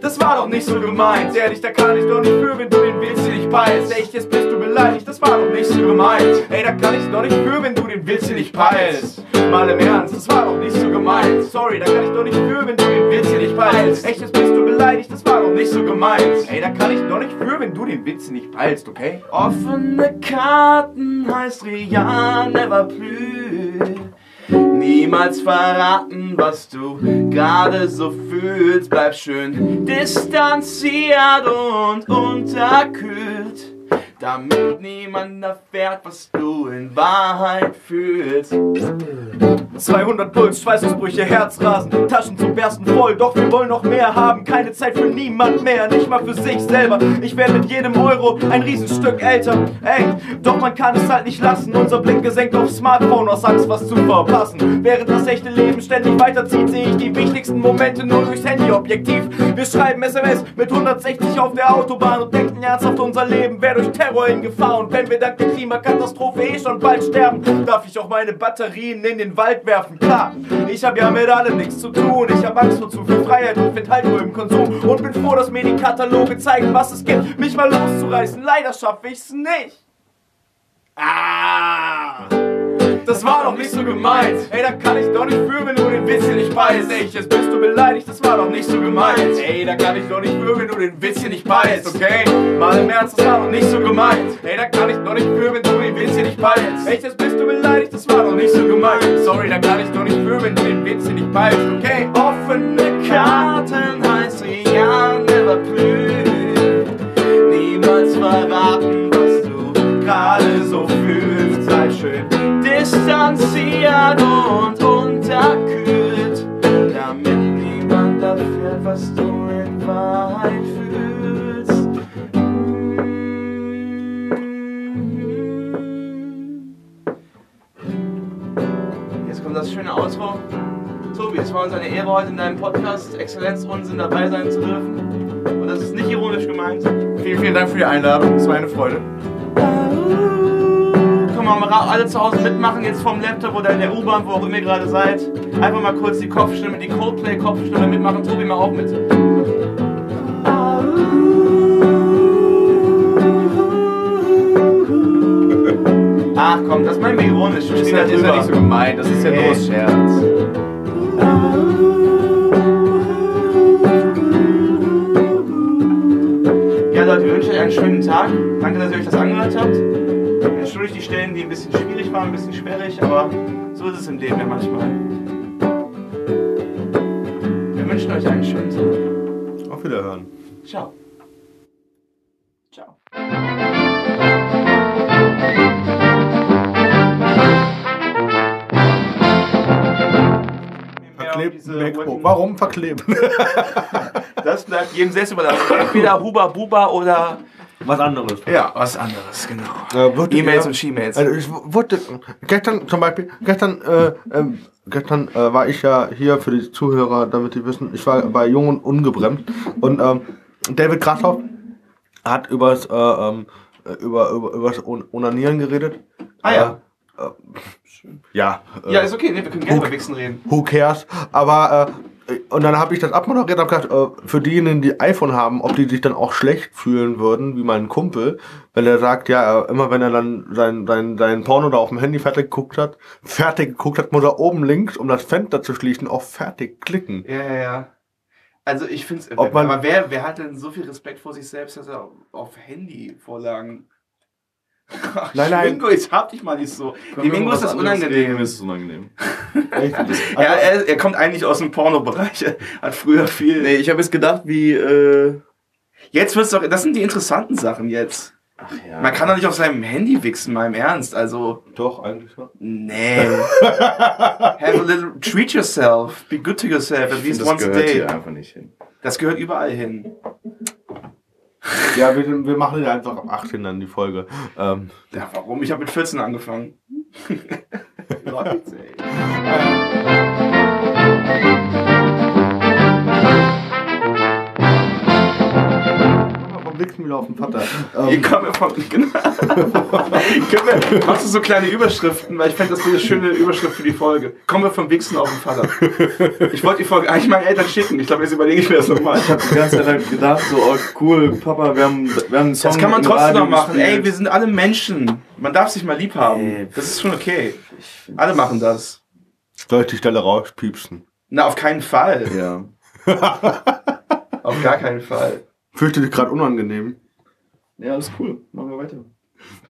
Das war doch nicht so gemeint, ehrlich, da kann ich doch nicht für, wenn du den Witz hier nicht peilst. Echt, jetzt bist du beleidigt, das war doch nicht so gemeint. Ey, da kann ich doch nicht für, wenn du den Witz hier nicht peilst. Mal im Ernst, das war doch nicht so gemeint. Sorry, da kann ich doch nicht für, wenn du den Witz hier nicht peilst. Echt, gemeint. Ey, da kann ich doch nicht für, wenn du den Witz nicht peilst, okay? Offene Karten heißt Rian never plus. Niemals verraten, was du gerade so fühlst. Bleib schön distanziert und unterkühlt. Damit niemand erfährt, was du in Wahrheit fühlst. 200 Puls, Schweißausbrüche, Herzrasen, Taschen zum Bersten voll, doch wir wollen noch mehr haben. Keine Zeit für niemand mehr, nicht mal für sich selber. Ich werde mit jedem Euro ein Riesenstück älter. Ey, doch man kann es halt nicht lassen. Unser Blick gesenkt aufs Smartphone aus Angst, was zu verpassen. Während das echte Leben ständig weiterzieht, sehe ich die wichtigsten Momente nur durchs Handyobjektiv. Wir schreiben SMS mit 160 auf der Autobahn und denken ernsthaft, unser Leben wäre durch Terror in Gefahr. Und wenn wir dank der Klimakatastrophe eh schon bald sterben, darf ich auch meine Batterien in den Wald werfen. Klar, ich habe ja mit allem nichts zu tun. Ich habe Angst vor zu viel Freiheit und find halt nur im Konsum. Und bin froh, dass mir die Kataloge zeigen, was es gibt, mich mal loszureißen. Leider schaffe ich's nicht. Ah! Das war doch nicht so gemeint. Ey, da kann ich doch nicht für, wenn du den Witz hier nicht beißt. Ey, jetzt bist du beleidigt, das war doch nicht so gemeint. Ey, da kann ich doch nicht für, wenn du den Witz hier nicht beißt, okay? Mal im Ernst, das war doch nicht so gemeint. Ey, da kann ich doch nicht für, wenn du den Witz hier nicht beißt. Ey, jetzt bist du beleidigt, das war doch nicht so gemeint. Sorry, da kann ich doch nicht für, wenn du den Witz hier nicht beißt, okay? Offene Karten heißt Rian never plus. Niemals verraten, distanziert und unterkühlt, damit niemand erfährt, was du in Wahrheit fühlst. Jetzt kommt das schöne Outro. Tobi, es war uns eine Ehre, heute in deinem Podcast Exzellenz Unsinn dabei sein zu dürfen. Und das ist nicht ironisch gemeint. Vielen, vielen Dank für die Einladung, es war eine Freude. Mal, alle zu Hause mitmachen, jetzt vom Laptop oder in der U-Bahn, wo auch immer ihr gerade seid. Einfach mal kurz die Kopfstimme, die Coldplay-Kopfstimme mitmachen. Tobi, mal auch mit. Ach komm, das meinen wir ironisch. Das ist ja drüber. nicht so gemeint, das ist ja nur Ey. aus Scherz. Ja, Leute, wir wünschen euch einen schönen Tag. Danke, dass ihr euch das angehört habt. Entschuldigt die Stellen, die ein bisschen schwierig waren, ein bisschen sperrig, aber so ist es im Leben ja manchmal. Wir wünschen euch einen schönen Tag. Auf Wiederhören. Ciao. Ciao. MacBook. Warum verkleben? (laughs) Das bleibt jedem selbst überlassen. Entweder Huba Buba oder Was anderes. Ja, was anderes, genau. Äh, E-Mails und She-Mails. Also ich wurde gestern zum Beispiel, gestern, äh, ähm, gestern äh, war ich ja hier für die Zuhörer, damit die wissen, ich war bei Jung und Ungebremst und ähm, David Grashoff hat übers, äh, ähm, äh, über, über, übers On- Onanieren geredet. Ah ja. Äh, äh, ja. Äh, Ja, ist okay, nee, wir können gerne über Wichsen reden. who cares? Aber äh, und dann habe ich das abmoderiert und hab gedacht, äh, für diejenigen, die iPhone haben, ob die sich dann auch schlecht fühlen würden, wie mein Kumpel, wenn er sagt, ja, immer wenn er dann sein, sein, sein Porno da auf dem Handy fertig geguckt hat, fertig geguckt hat, muss er oben links, um das Fenster zu schließen, auf fertig klicken. Ja, ja, ja. Also ich finde es. Aber wer, wer hat denn so viel Respekt vor sich selbst, dass er auf, auf Handy-Vorlagen. Ach, Nein, nein. Mingo, jetzt hab dich mal nicht so. Die Mingo ist das unangenehm. Mir ist es unangenehm. (laughs) Echt? Ja, er, er kommt eigentlich aus dem Pornobereich. Er Hat früher viel. Nee, ich habe jetzt gedacht, wie. Äh, Jetzt wird's doch. Das sind die interessanten Sachen jetzt. ach ja. Man kann doch nicht auf seinem Handy wichsen, mal im Ernst. Also. Doch, eigentlich schon. Nee. (laughs) Have a little. Treat yourself. Be good to yourself at least das once a gehört day. hier einfach nicht hin. Das gehört überall hin. Ja, wir, wir machen ja einfach ab 18 dann die Folge. Ähm, Ja, warum? Ich habe mit 14 angefangen. (laughs) Leute, ey. (laughs) wieder auf den Vater. (laughs) Hier Ähm, kommen wir von. (laughs) Genau. Wir, machst du so kleine Überschriften? Weil ich fände das wäre eine schöne Überschrift für die Folge. Kommen wir vom Wichsen auf den Vater. Ich wollte die Folge eigentlich meinen Eltern schicken. Ich glaube, jetzt überlege ich mir das nochmal. Ich habe die ganze Zeit gedacht, so, oh cool, Papa, wir haben, wir haben einen Song Das kann man trotzdem noch machen. gespielt. Ey, wir sind alle Menschen. Man darf sich mal lieb haben. Ey, Das ist schon okay. Alle machen das. soll ich die Stelle rauspiepsen? Na, auf keinen Fall. Ja. Auf gar keinen Fall. Fühlte dich gerade unangenehm. Ja, alles cool. Machen wir weiter.